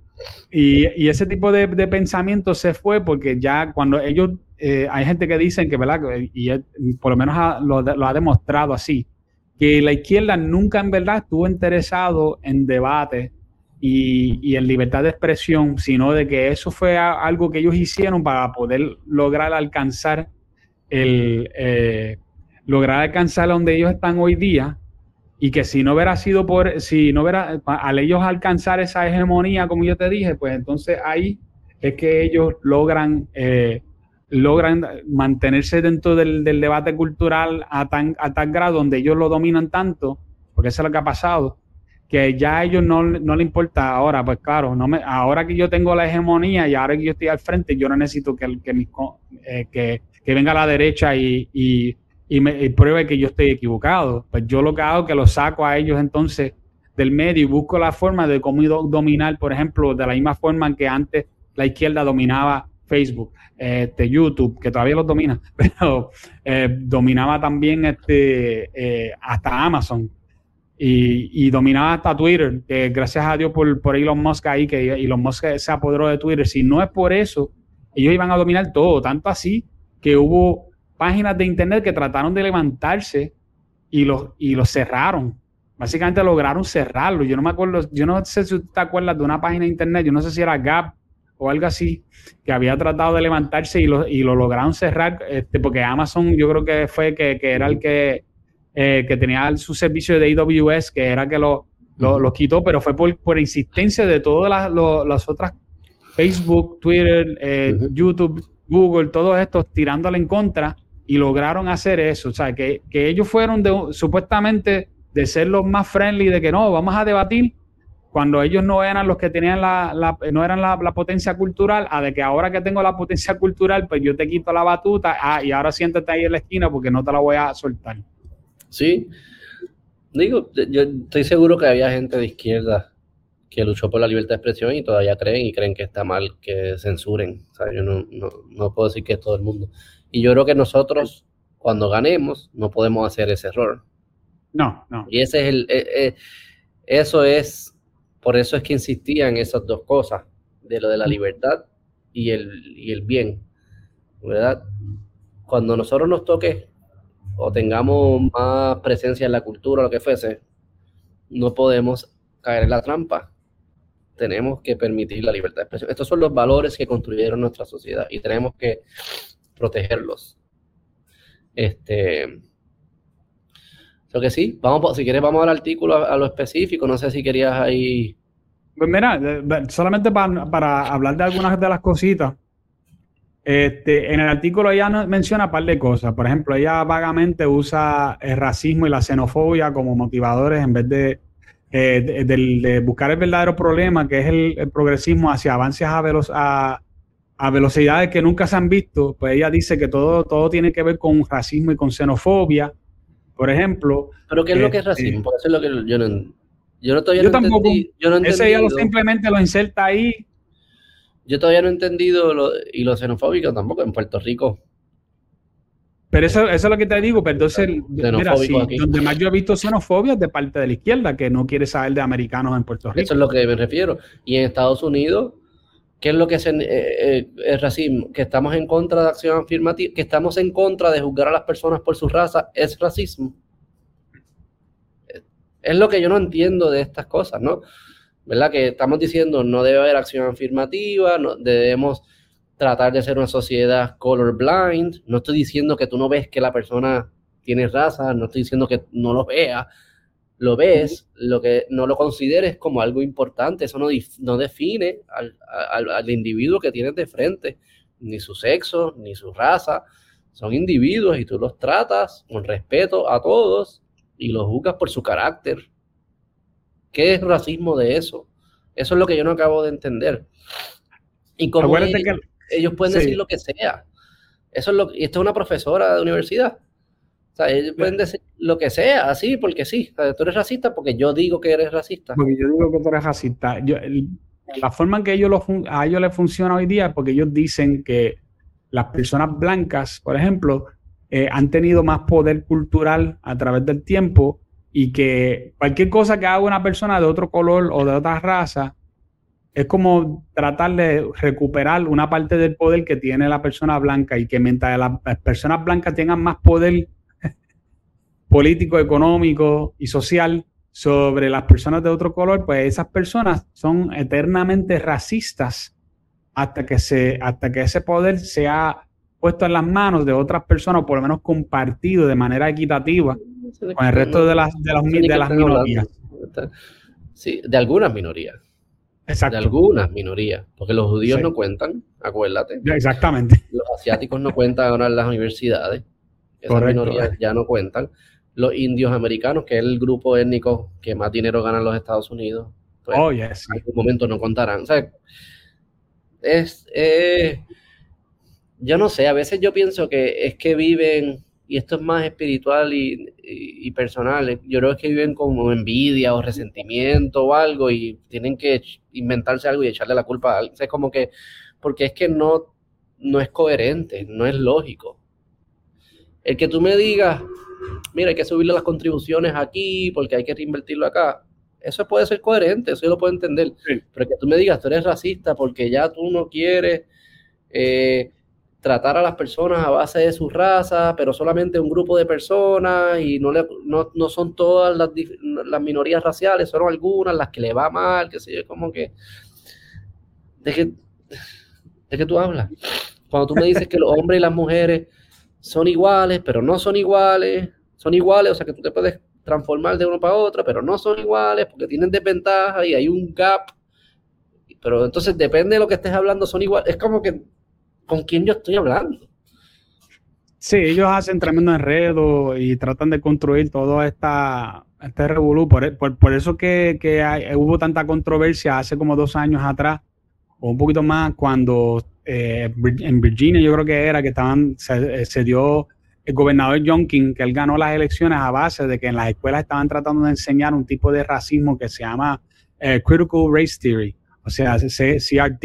Y, ese tipo de, pensamiento se fue porque ya cuando ellos, eh, hay gente que dicen que. Y por lo menos lo, lo, ha demostrado así, que la izquierda nunca en verdad estuvo interesado en debate y, en libertad de expresión, sino de que eso fue algo que ellos hicieron para poder lograr alcanzar el eh, lograr alcanzar donde ellos están hoy día y que si no hubiera sido por si no hubiera al ellos alcanzar esa hegemonía como yo te dije pues entonces ahí es que ellos logran eh, logran mantenerse dentro del, debate cultural a tan, a tal grado donde ellos lo dominan tanto, porque eso es lo que ha pasado, que ya a ellos no, no le importa ahora, pues claro, no me, ahora que yo tengo la hegemonía y ahora que yo estoy al frente, yo no necesito que, que, eh, que, que venga a la derecha y, y, y me pruebe que yo estoy equivocado. Pues yo lo que hago es que los saco a ellos entonces del medio y busco la forma de cómo dominar, por ejemplo, de la misma forma en que antes la izquierda dominaba Facebook, este, YouTube, que todavía los domina, pero eh, dominaba también este, eh, hasta Amazon y, dominaba hasta Twitter, que gracias a Dios por, por Elon Musk ahí, que Elon Musk se apoderó de Twitter. Si no es por eso, ellos iban a dominar todo, tanto así que hubo páginas de Internet que trataron de levantarse y los, y los cerraron. Básicamente lograron cerrarlo. Yo no me acuerdo, yo no sé si te acuerdas de una página de Internet, yo no sé si era Gap o algo así, que había tratado de levantarse y lo, y lo lograron cerrar, este, porque Amazon yo creo que fue que, era el que, eh, que tenía su servicio de AWS, que era que lo, lo, quitó, pero fue por, por insistencia de todas las, otras, Facebook, Twitter, eh, YouTube, Google, todos estos tirándole en contra y lograron hacer eso. O sea, que, que ellos fueron de, supuestamente de ser los más friendly, de que no, vamos a debatir, cuando ellos no eran los que tenían la, no eran la, potencia cultural, a de que ahora que tengo la potencia cultural, pues yo te quito la batuta, ah, y ahora siéntate ahí en la esquina porque no te la voy a soltar. Sí, digo, yo estoy seguro que había gente de izquierda que luchó por la libertad de expresión y todavía creen y creen que está mal que censuren. O sea, yo no, no, puedo decir que es todo el mundo. Y yo creo que nosotros, cuando ganemos, no podemos hacer ese error. No, no. Y ese es el, eh, eh, eso es por eso es que insistía en esas dos cosas, de lo de la libertad y el, y el bien, ¿verdad? Cuando nosotros nos toque o tengamos más presencia en la cultura, lo que fuese, no podemos caer en la trampa. Tenemos que permitir la libertad de expresión. Estos son los valores que construyeron nuestra sociedad y tenemos que protegerlos. Este, lo que sí, vamos, si quieres vamos al artículo, a, lo específico, no sé si querías ahí... Pues mira, solamente para, hablar de algunas de las cositas, este, en el artículo ella menciona un par de cosas. Por ejemplo, ella vagamente usa el racismo y la xenofobia como motivadores en vez de, eh, buscar el verdadero problema, que es el, progresismo hacia avances a, a, velocidades que nunca se han visto. Pues ella dice que todo, todo tiene que ver con racismo y con xenofobia por ejemplo. ¿Pero qué es lo que es este, racismo? Eso es lo que yo no, yo no todavía yo tampoco, yo no Ese ya lo simplemente lo inserta ahí. Yo todavía no he entendido lo, y lo xenofóbico tampoco en Puerto Rico. Pero eso, eso es lo que te digo, pero entonces, mira, sí, donde más yo he visto xenofobia es de parte de la izquierda, que no quiere saber de americanos en Puerto Rico. Eso es lo que me refiero. Y en Estados Unidos, ¿Qué es lo que es el, eh, eh, racismo? Que estamos en contra de acción afirmativa, que estamos en contra de juzgar a las personas por su raza, es racismo. Es lo que yo no entiendo de estas cosas, ¿no? ¿Verdad? Que estamos diciendo no debe haber acción afirmativa, no debemos tratar de ser una sociedad colorblind. No estoy diciendo que tú no ves que la persona tiene raza, no estoy diciendo que no lo vea, lo ves, lo que no lo consideres como algo importante, eso no, no define al, al, individuo que tienes de frente, ni su sexo, ni su raza, son individuos y tú los tratas con respeto a todos y los juzgas por su carácter. ¿Qué es racismo de eso? Eso es lo que yo no acabo de entender. Y como ellos, pueden decir lo que sea. Eso es lo, y esto es una profesora de universidad. O sea, ellos pueden decir lo que sea, así, porque sí. tú eres racista porque yo digo que eres racista. Porque yo digo que tú eres racista. la forma en que ellos lo a ellos les funciona hoy día es porque ellos dicen que las personas blancas, por ejemplo, eh, han tenido más poder cultural a través del tiempo y que cualquier cosa que haga una persona de otro color o de otra raza es como tratar de recuperar una parte del poder que tiene la persona blanca y que mientras las personas blancas tengan más poder político, económico y social sobre las personas de otro color, pues esas personas son eternamente racistas hasta que, se, hasta que ese poder sea puesto en las manos de otras personas, o por lo menos compartido de manera equitativa con el resto de las, de las, de las minorías. Sí, de algunas minorías. Exacto. De algunas minorías, porque los judíos no cuentan, acuérdate. Exactamente. Los asiáticos no cuentan ahora en las universidades. Esas minorías ya no cuentan los indios americanos, que es el grupo étnico que más dinero gana en los Estados Unidos. Pues, oh, yes. En algún momento no contarán. O sea, es, eh, yo no sé, a veces yo pienso que es que viven, y esto es más espiritual y, personal, yo creo que viven como envidia o resentimiento o algo y tienen que inventarse algo y echarle la culpa a alguien. O sea, es como que, porque es que no, no es coherente, no es lógico. El que tú me digas, mira, hay que subirle las contribuciones aquí porque hay que reinvertirlo acá. Eso puede ser coherente, eso yo lo puedo entender. Pero que tú me digas, tú eres racista porque ya tú no quieres eh, tratar a las personas a base de su raza, pero solamente un grupo de personas y no, le, no, no son todas las, las, minorías raciales, son algunas las que le va mal, que sé yo, como que... ¿De qué, ¿De qué tú hablas? Cuando tú me dices que los hombres y las mujeres son iguales, pero no son iguales, son iguales, o sea que tú te puedes transformar de uno para otro, pero no son iguales porque tienen desventaja y hay un gap. Pero entonces depende de lo que estés hablando, son iguales. Es como que, ¿con quién yo estoy hablando? Sí, ellos hacen tremendo enredo y tratan de construir todo esta, este revolú. Por, por, eso que, hubo tanta controversia hace como dos años atrás, o un poquito más, cuando eh, en Virginia yo creo que era que estaban, se, dio el gobernador John King, que él ganó las elecciones a base de que en las escuelas estaban tratando de enseñar un tipo de racismo que se llama eh, Critical Race Theory, o sea, CRT,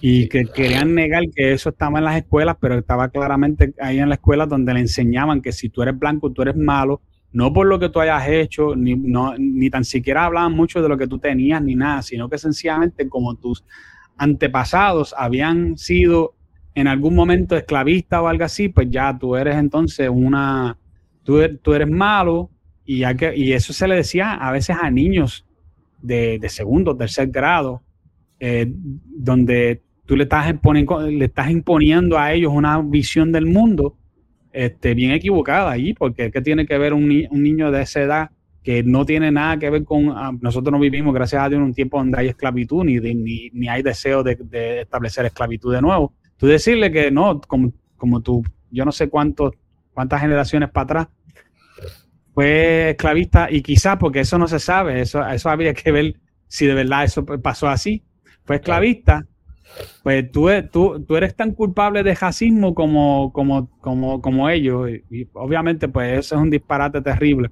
y que querían negar que eso estaba en las escuelas, pero estaba claramente ahí en la escuela donde le enseñaban que si tú eres blanco, tú eres malo, no por lo que tú hayas hecho, ni, no, ni tan siquiera hablaban mucho de lo que tú tenías, ni nada, sino que sencillamente como tus antepasados habían sido en algún momento esclavistas o algo así, pues ya tú eres entonces una, tú, er, eres malo y, que, y eso se le decía a veces a niños de, de segundo, tercer grado, eh, donde tú le estás, le estás imponiendo a ellos una visión del mundo este, bien equivocada ahí, porque ¿qué tiene que ver un, un niño de esa edad que no tiene nada que ver con, ah, nosotros no vivimos, gracias a Dios, en un tiempo donde hay esclavitud, ni, ni, ni hay deseo de, establecer esclavitud de nuevo. Tú decirle que no, como, como tú, yo no sé cuántos, cuántas generaciones para atrás, fue esclavista y quizás porque eso no se sabe, eso, eso habría que ver si de verdad eso pasó así, fue esclavista, pues tú, tú, tú eres tan culpable de racismo como, como, como, como ellos y obviamente pues eso es un disparate terrible.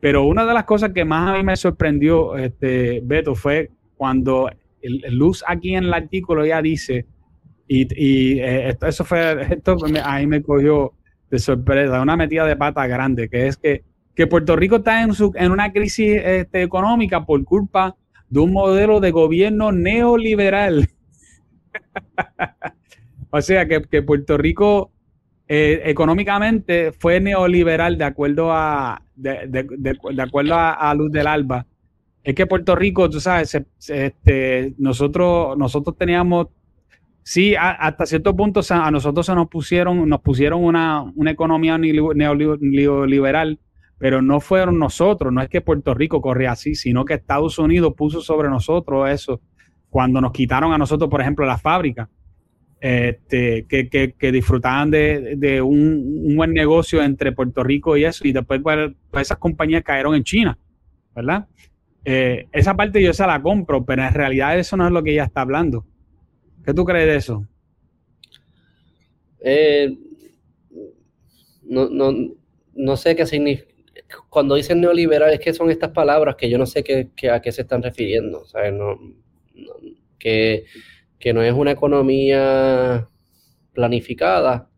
Pero una de las cosas que más a mí me sorprendió, este, Beto, fue cuando el, Luz aquí en el artículo ya dice, y, eh, eso fue, esto ahí me cogió de sorpresa, una metida de pata grande, que es que, que Puerto Rico está en, su, en una crisis este, económica por culpa de un modelo de gobierno neoliberal. o sea que, Puerto Rico eh, económicamente fue neoliberal de acuerdo a de, acuerdo a, Luz del Alba. Es que Puerto Rico, tú sabes, este, nosotros, nosotros teníamos, sí, hasta cierto punto a nosotros se nos pusieron, nos pusieron una, una economía neoliberal pero no fueron nosotros, no es que Puerto Rico corre así, sino que Estados Unidos puso sobre nosotros eso cuando nos quitaron a nosotros, por ejemplo, las fábricas, este, que, disfrutaban de, un, buen negocio entre Puerto Rico y eso, y después pues, pues esas compañías cayeron en China, ¿verdad? Eh, esa parte yo se la compro, pero en realidad eso no es lo que ella está hablando. ¿Qué tú crees de eso? Eh, no, no, no sé qué significa cuando dicen neoliberal es que son estas palabras que yo no sé qué, a qué se están refiriendo. No, que, no es una economía planificada.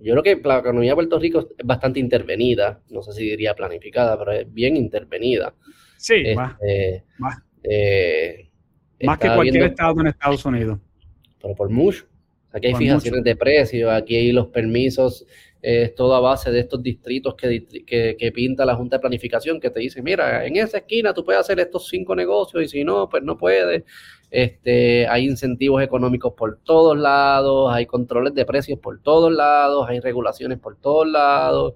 Yo creo que la economía de Puerto Rico es bastante intervenida. No sé si diría planificada, pero es bien intervenida. Sí. Este, más. Eh, más que cualquier estado en Estados Unidos. Pero por mucho. Aquí hay fijaciones de precios, aquí hay los permisos es toda base de estos distritos que, pinta la Junta de Planificación, que te dice, mira, en esa esquina tú puedes hacer estos cinco negocios y si no, pues no puedes. Este, hay incentivos económicos por todos lados, hay controles de precios por todos lados, hay regulaciones por todos lados.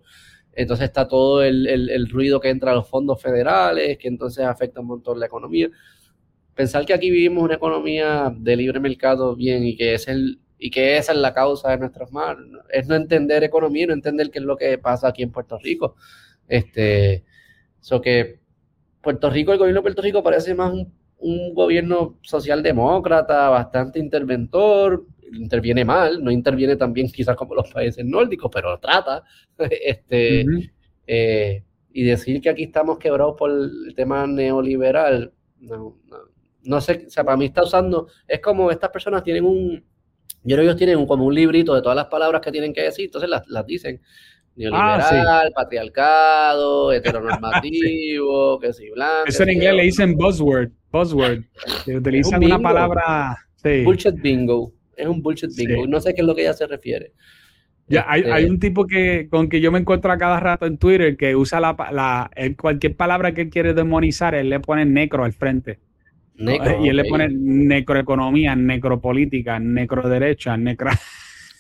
Entonces está todo el, el ruido que entra a los fondos federales, que entonces afecta un montón la economía. Pensar que aquí vivimos una economía de libre mercado bien y que es el, y que esa es la causa de nuestros males. Es no entender economía, no entender qué es lo que pasa aquí en Puerto Rico. Este, so que Puerto Rico, el gobierno de Puerto Rico parece más un, gobierno socialdemócrata, bastante interventor, interviene mal, no interviene tan bien quizás como los países nórdicos, pero trata. este, eh, y decir que aquí estamos quebrados por el tema neoliberal, no, no, no sé, o sea, para mí está usando, es como estas personas tienen un, yo creo que ellos tienen como un librito de todas las palabras que tienen que decir, entonces las, dicen. Neoliberal, ah, patriarcado, heteronormativo, que si blanco. Eso en inglés le dicen buzzword, buzzword. Que utilizan una palabra. Bullshit bingo. Es un bullshit bingo. No sé qué es lo que ella se refiere. Ya, hay, hay, este un tipo que con que yo me encuentro a cada rato en Twitter que usa la, la cualquier palabra que él quiere demonizar, él le pone negro al frente y él le pone necroeconomía, necropolítica, necroderecha, necro...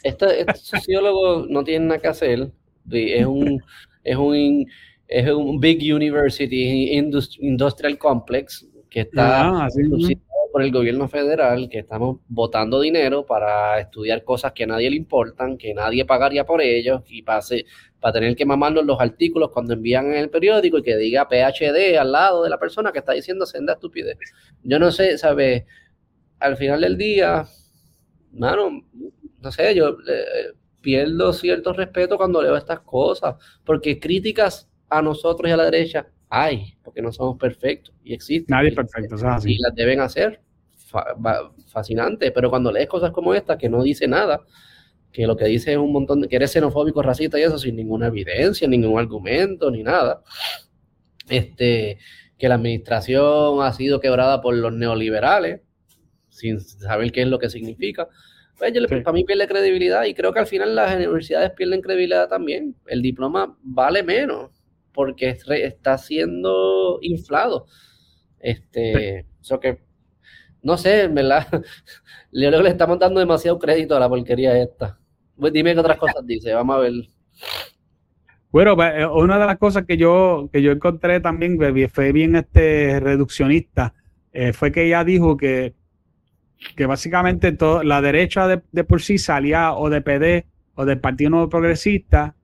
Este, este sociólogo no tiene nada que hacer. Es un, es un, es un Big University Industrial Complex que está ah, por el gobierno federal, que estamos votando dinero para estudiar cosas que a nadie le importan, que nadie pagaría por ellos y pase, para tener que mamarnos los artículos cuando envían en el periódico y que diga PhD al lado de la persona que está diciendo senda estupidez. Yo no sé, ¿sabes? Al final del día, mano, no sé, yo eh, pierdo cierto respeto cuando leo estas cosas, porque críticas a nosotros y a la derecha hay, porque no somos perfectos y existen. Nadie es perfecto, sea, Y las deben hacer. fascinante, pero cuando lees cosas como esta que no dice nada, que lo que dice es un montón de que eres xenofóbico, racista y eso sin ninguna evidencia, ningún argumento, ni nada. Este, que la administración ha sido quebrada por los neoliberales, sin saber qué es lo que significa. Pues para mí pierde credibilidad y creo que al final las universidades pierden credibilidad también. El diploma vale menos porque está siendo inflado. Este, eso que, no sé, en verdad, le, le estamos dando demasiado crédito a la porquería esta. Pues dime qué otras cosas dice, vamos a ver. Bueno, pues, eh, una de las cosas que yo, que yo encontré también fue bien este reduccionista, eh, fue que ella dijo que, que básicamente todo, la derecha de, por sí salía o de PD o del Partido Nuevo Progresista,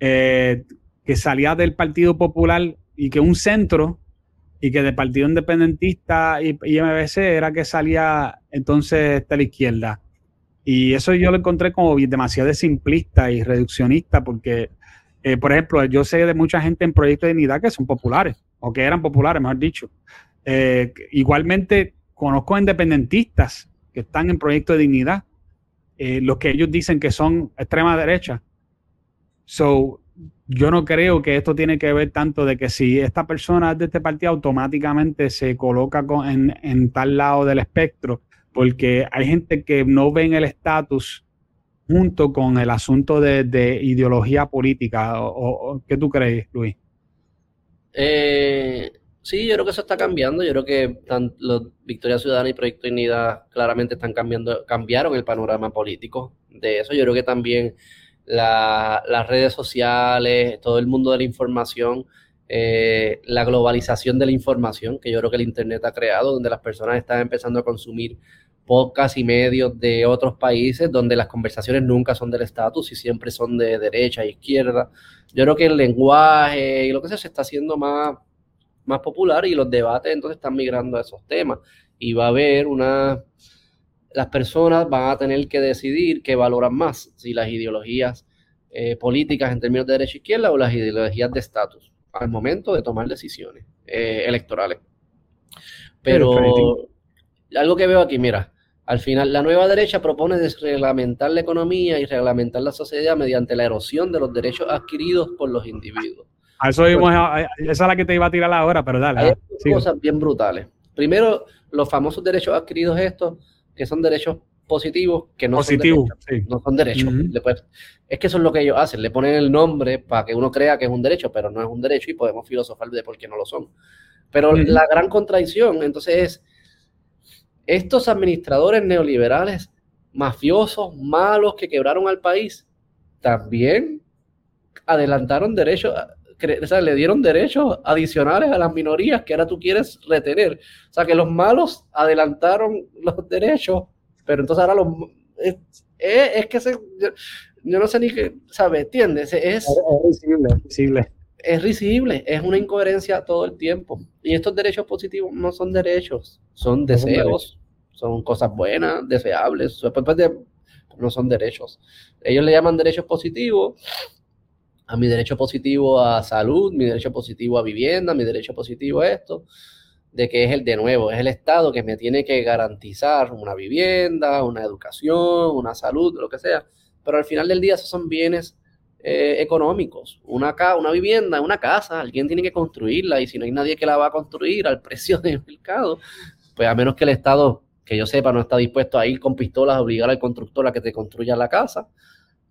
eh, que salía del Partido Popular y que un centro y que del Partido Independentista y, MBC era que salía entonces de la izquierda. Y eso yo lo encontré como demasiado simplista y reduccionista porque, eh, por ejemplo, yo sé de mucha gente en Proyecto de Dignidad que son populares o que eran populares, mejor dicho. Eh, igualmente, conozco independentistas que están en Proyecto de Dignidad, eh, los que ellos dicen que son extrema derecha. So, yo no creo que esto tiene que ver tanto de que si esta persona es de este partido automáticamente se coloca en, tal lado del espectro, porque hay gente que no ven el estatus junto con el asunto de, ideología política. ¿Qué tú crees, Luis? Eh, sí, yo creo que eso está cambiando. Yo creo que los Victoria Ciudadana y Proyecto Unidad claramente están cambiando, cambiaron el panorama político de eso. Yo creo que también las redes sociales, todo el mundo de la información, eh, la globalización de la información que yo creo que el Internet ha creado, donde las personas están empezando a consumir podcasts y medios de otros países donde las conversaciones nunca son del estatus y siempre son de derecha e izquierda. Yo creo que el lenguaje y lo que sea se está haciendo más, más popular y los debates entonces están migrando a esos temas. Y va a haber una... Las personas van a tener que decidir qué valoran más, si las ideologías eh, políticas en términos de derecha e izquierda o las ideologías de estatus al momento de tomar decisiones eh, electorales. Pero algo que veo aquí, mira, al final la nueva derecha propone desreglamentar la economía y reglamentar la sociedad mediante la erosión de los derechos adquiridos por los individuos. A eso vimos, esa es la que te iba a tirar ahora, pero dale. Hay cosas bien brutales. Primero, los famosos derechos adquiridos estos, que son derechos positivos, que no son derechos. No son derechos. es que eso es lo que ellos hacen, le ponen el nombre para que uno crea que es un derecho, pero no es un derecho y podemos filosofar de por qué no lo son. Pero la gran contradicción, entonces, es estos administradores neoliberales, mafiosos, malos, que quebraron al país, también adelantaron derechos, o sea, le dieron derechos adicionales a las minorías que ahora tú quieres retener. O sea, que los malos adelantaron los derechos, pero entonces ahora los... Es, que se, yo, no sé ni qué, ¿sabes? ¿Entiendes? Es, es risible, Es risible, es una incoherencia todo el tiempo. Y estos derechos positivos no son derechos, son deseos, son cosas buenas, deseables, no son derechos. Ellos le llaman derechos positivos a mi derecho positivo a salud, mi derecho positivo a vivienda, mi derecho positivo a esto, de que es el de nuevo, es el Estado que me tiene que garantizar una vivienda, una educación, una salud, lo que sea. Pero al final del día esos son bienes eh, económicos. Una, una vivienda, una casa, alguien tiene que construirla y si no hay nadie que la va a construir al precio del mercado, pues a menos que el Estado, que yo sepa, no está dispuesto a ir con pistolas a obligar al constructor a que te construya la casa,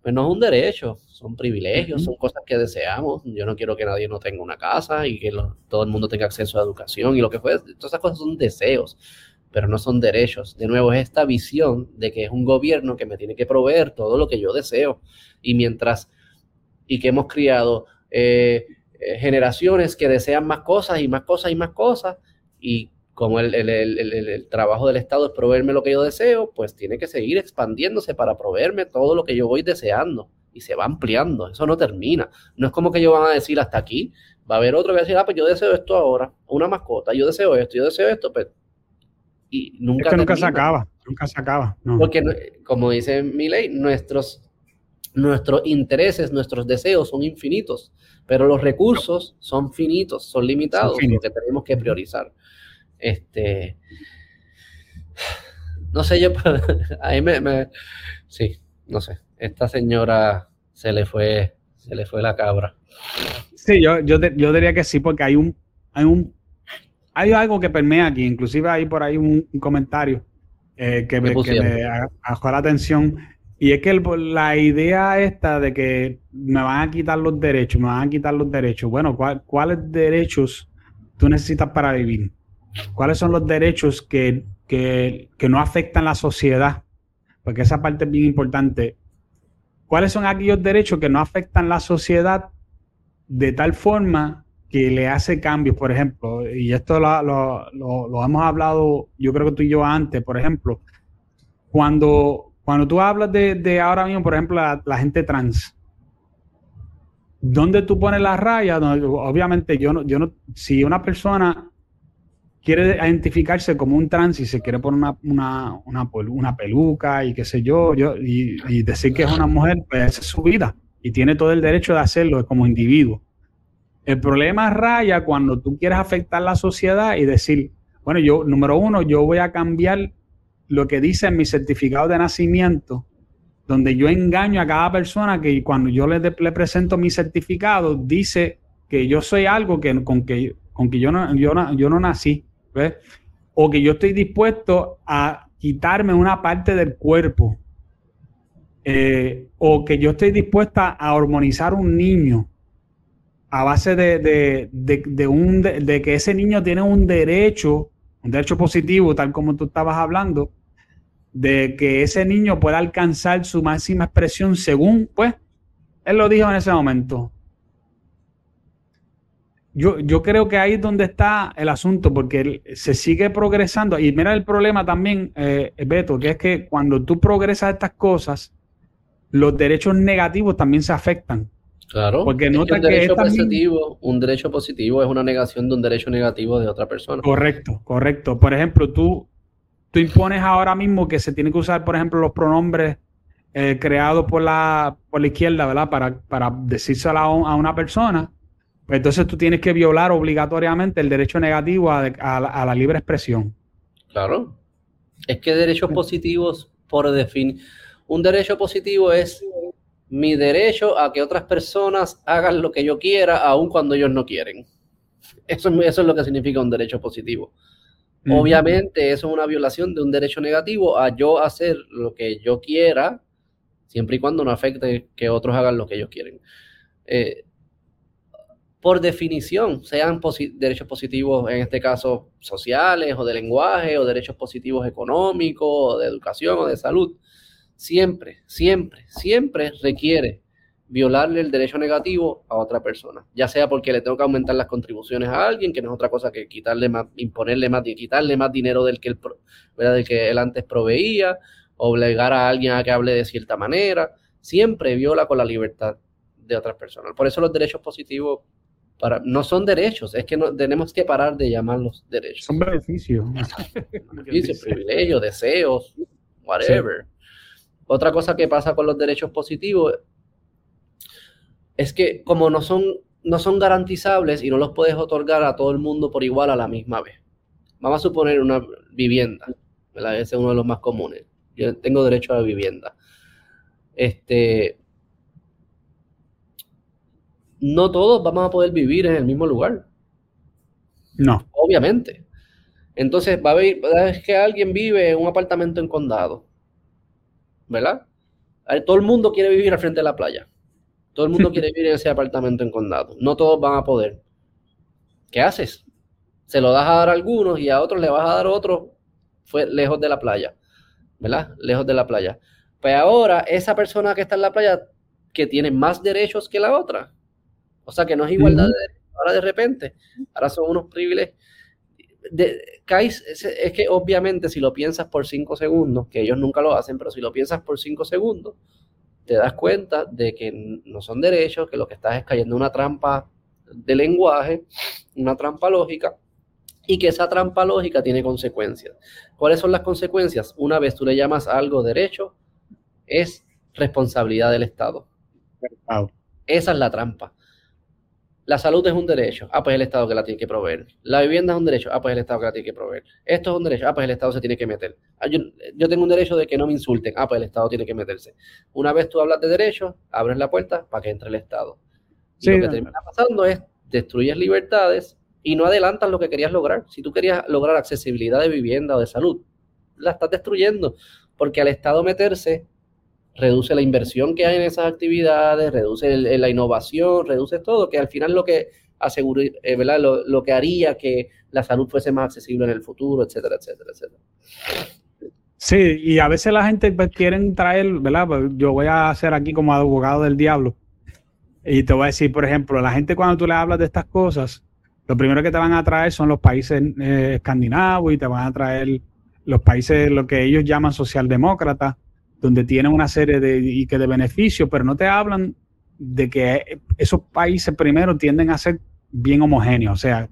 pues no es un derecho, son privilegios, son cosas que deseamos. Yo no quiero que nadie no tenga una casa y que todo el mundo tenga acceso a educación y lo que fue. Todas esas cosas son deseos, pero no son derechos. De nuevo, es esta visión de que es un gobierno que me tiene que proveer todo lo que yo deseo. Y mientras, y que hemos criado eh, eh, generaciones que desean más cosas y más cosas y más cosas, y como el, trabajo del Estado es proveerme lo que yo deseo, pues tiene que seguir expandiéndose para proveerme todo lo que yo voy deseando y se va ampliando, eso no termina. No es como que ellos van a decir hasta aquí, va a haber otro que va a decir, ah, pues yo deseo esto ahora, una mascota, yo deseo esto, yo deseo esto, pues y nunca, es que nunca se acaba, nunca se acaba. Porque, como dice mi ley, nuestros, nuestros intereses, nuestros deseos son infinitos, pero los recursos son finitos, son limitados, son que tenemos que priorizar. Este, no sé, yo, ahí me, me, sí, no sé, esta señora se le fue, se le fue la cabra. Sí, yo, yo, yo diría que sí, porque hay un, hay un, hay algo que permea aquí, inclusive hay por ahí un, comentario eh, que, me, que me la atención, y es que la idea esta de que me van a quitar los derechos, me van a quitar los derechos, bueno, ¿cuáles derechos tú necesitas para vivir? ¿Cuáles son los derechos que, no afectan la sociedad? Porque esa parte es bien importante. ¿Cuáles son aquellos derechos que no afectan la sociedad de tal forma que le hace cambios? Por ejemplo, y esto lo, hemos hablado, yo creo que tú y yo antes, por ejemplo, cuando, cuando tú hablas de, ahora mismo, por ejemplo, la, gente trans, ¿dónde tú pones la raya? obviamente yo no, yo no, si una persona quiere identificarse como un trans y se quiere poner una, una, una, peluca y qué sé yo, yo y, decir que es una mujer, pues esa es su vida y tiene todo el derecho de hacerlo como individuo. El problema raya cuando tú quieres afectar la sociedad y decir, bueno, yo, número uno, yo voy a cambiar lo que dice en mi certificado de nacimiento, donde yo engaño a cada persona que cuando yo le, presento mi certificado, dice que yo soy algo que, con que, con que yo, no, yo, yo no nací. O que yo estoy dispuesto a quitarme una parte del cuerpo eh, o que yo estoy dispuesta a hormonizar un niño a base de, un, de, que ese niño tiene un derecho, un derecho positivo, tal como tú estabas hablando, de que ese niño pueda alcanzar su máxima expresión según, pues, él lo dijo en ese momento. Yo, yo creo que ahí es donde está el asunto, porque se sigue progresando. Y mira el problema también, eh, Beto, que es que cuando tú progresas estas cosas, los derechos negativos también se afectan. Claro, porque nota un derecho positivo, un derecho positivo es una negación de un derecho negativo de otra persona. Correcto, correcto. Por ejemplo, tú, tú impones ahora mismo que se tienen que usar, por ejemplo, los pronombres eh, creados por la, por la izquierda, ¿verdad? Para, para decírselo a, una persona. Pues entonces tú tienes que violar obligatoriamente el derecho negativo a, a la libre expresión. Claro. Es que derechos positivos, por definir, un derecho positivo es mi derecho a que otras personas hagan lo que yo quiera, aun cuando ellos no quieren. Eso, eso es lo que significa un derecho positivo. Obviamente, eso es una violación de un derecho negativo a yo hacer lo que yo quiera, siempre y cuando no afecte que otros hagan lo que ellos quieren. Eh, por definición, sean derechos positivos, en este caso sociales o de lenguaje, o derechos positivos económicos, o de educación o de salud, siempre, siempre, siempre requiere violarle el derecho negativo a otra persona, ya sea porque le tengo que aumentar las contribuciones a alguien, que no es otra cosa que quitarle más, imponerle más, quitarle más dinero del que él, Del que él antes proveía, obligar a alguien a que hable de cierta manera, siempre viola con la libertad de otras personas. Por eso los derechos positivos para, no son derechos, es que no, tenemos que parar de llamarlos derechos. Son beneficios. beneficios, privilegios, deseos, whatever. Otra cosa que pasa con los derechos positivos es que como no son, no son garantizables y no los puedes otorgar a todo el mundo por igual a la misma vez. Vamos a suponer una vivienda, ese es uno de los más comunes. Yo tengo derecho a la vivienda. Este, no todos vamos a poder vivir en el mismo lugar. No. Obviamente. Entonces va a haber, es que alguien vive en un apartamento en condado ¿verdad? Todo el mundo quiere vivir al frente de la playa. Todo el mundo quiere vivir en ese apartamento en condado. No todos van a poder. ¿Qué haces? Se lo das a dar a algunos y a otros le vas a dar otro fue lejos de la playa. ¿Verdad? Lejos de la playa. Pues ahora, esa persona que está en la playa, que tiene más derechos que la otra. O sea, que no es igualdad de derechos. Ahora de repente, ahora son unos privilegios es, que obviamente si lo piensas por cinco segundos, que ellos nunca lo hacen, pero si lo piensas por cinco segundos, te das cuenta de que no son derechos, que lo que estás es cayendo en una trampa de lenguaje, una trampa lógica, y que esa trampa lógica tiene consecuencias. ¿Cuáles son las consecuencias? Una vez tú le llamas algo derecho, es responsabilidad del Estado. Esa es la trampa. La salud es un derecho. Ah, pues el Estado que la tiene que proveer. La vivienda es un derecho. Ah, pues el Estado que la tiene que proveer. Esto es un derecho. Ah, pues el Estado se tiene que meter. Ah, yo, tengo un derecho de que no me insulten. Ah, pues el Estado tiene que meterse. Una vez tú hablas de derechos, abres la puerta para que entre el Estado. Y lo que termina pasando es destruyes libertades y no adelantas lo que querías lograr. Si tú querías lograr accesibilidad de vivienda o de salud, la estás destruyendo. Porque al Estado meterse, reduce la inversión que hay en esas actividades, reduce la innovación, reduce todo, que al final lo que asegura, eh, ¿verdad? Lo, que haría que la salud fuese más accesible en el futuro, etcétera, etcétera, etcétera. Sí, y a veces la gente pues, quieren traer, ¿verdad? Pues, yo voy a hacer aquí como abogado del diablo. Y te voy a decir, por ejemplo, la gente cuando tú le hablas de estas cosas, lo primero que te van a traer son los países eh, escandinavos y te van a traer los países, lo que ellos llaman socialdemócratas, donde tienen una serie de, y que de beneficios, pero no te hablan de que esos países primero tienden a ser bien homogéneos. O sea,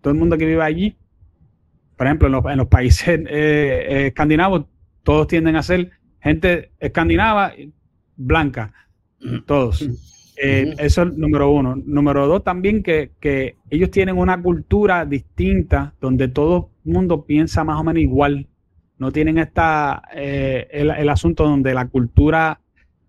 todo el mundo que vive allí, por ejemplo, en los, países eh, eh, escandinavos, todos tienden a ser gente escandinava blanca, todos. Eh, eso es número uno. Número dos, también que, que, ellos tienen una cultura distinta donde todo el mundo piensa más o menos igual no tienen esta, eh, el, asunto donde la cultura,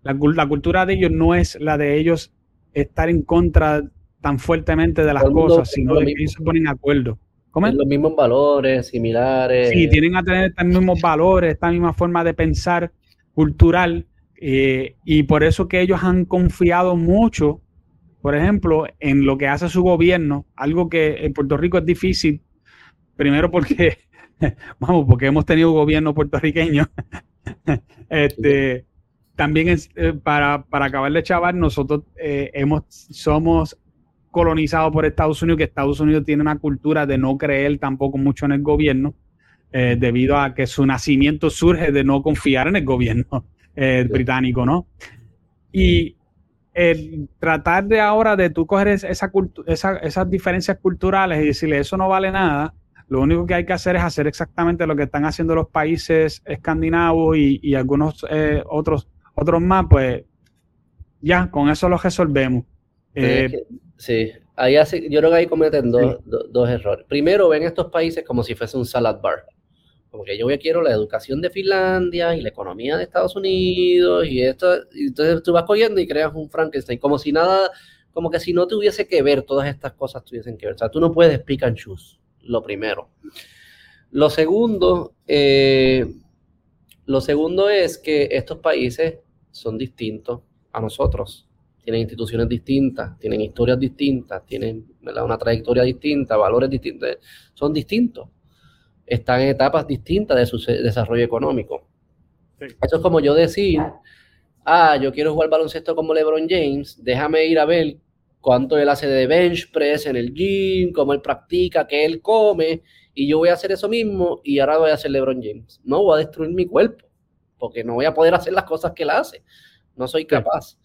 la, cultura de ellos no es la de ellos estar en contra tan fuertemente de las cosas, sino de que ellos se ponen de acuerdo. Los mismos valores, similares. Sí, tienen a tener estos mismos valores, esta misma forma de pensar cultural. Eh, y por eso que ellos han confiado mucho, por ejemplo, en lo que hace su gobierno, algo que en Puerto Rico es difícil, primero porque, vamos, porque hemos tenido gobierno puertorriqueño. este, también es, eh, para, para acabar de chaval, nosotros eh, hemos, somos colonizado por Estados Unidos, que Estados Unidos tiene una cultura de no creer tampoco mucho en el gobierno, eh, debido a que su nacimiento surge de no confiar en el gobierno británico, ¿no? Y el tratar de ahora de tú coger esa, esa, esas diferencias culturales y decirle eso no vale nada, lo único que hay que hacer es hacer exactamente lo que están haciendo los países escandinavos y, algunos eh, otros, otros más, pues ya, con eso lo resolvemos. Sí, ahí hace, yo creo que ahí cometen dos, dos, errores. Primero, ven estos países como si fuese un salad bar. Como que yo quiero la educación de Finlandia y la economía de Estados Unidos y esto. Y entonces tú vas cogiendo y creas un Frankenstein, como si nada, como que si no tuviese que ver todas estas cosas tuviesen que ver. O sea, tú no puedes pick and choose, lo primero. Lo segundo, eh, lo segundo es que estos países son distintos a nosotros tienen instituciones distintas, tienen historias distintas, tienen una trayectoria distinta, valores distintos, son distintos. Están en etapas distintas de su desarrollo económico. Eso es como yo decir, ah, yo quiero jugar baloncesto como LeBron James, déjame ir a ver cuánto él hace de bench press en el gym, cómo él practica, qué él come, y yo voy a hacer eso mismo y ahora voy a hacer LeBron James. No voy a destruir mi cuerpo, porque no voy a poder hacer las cosas que él hace. No soy capaz.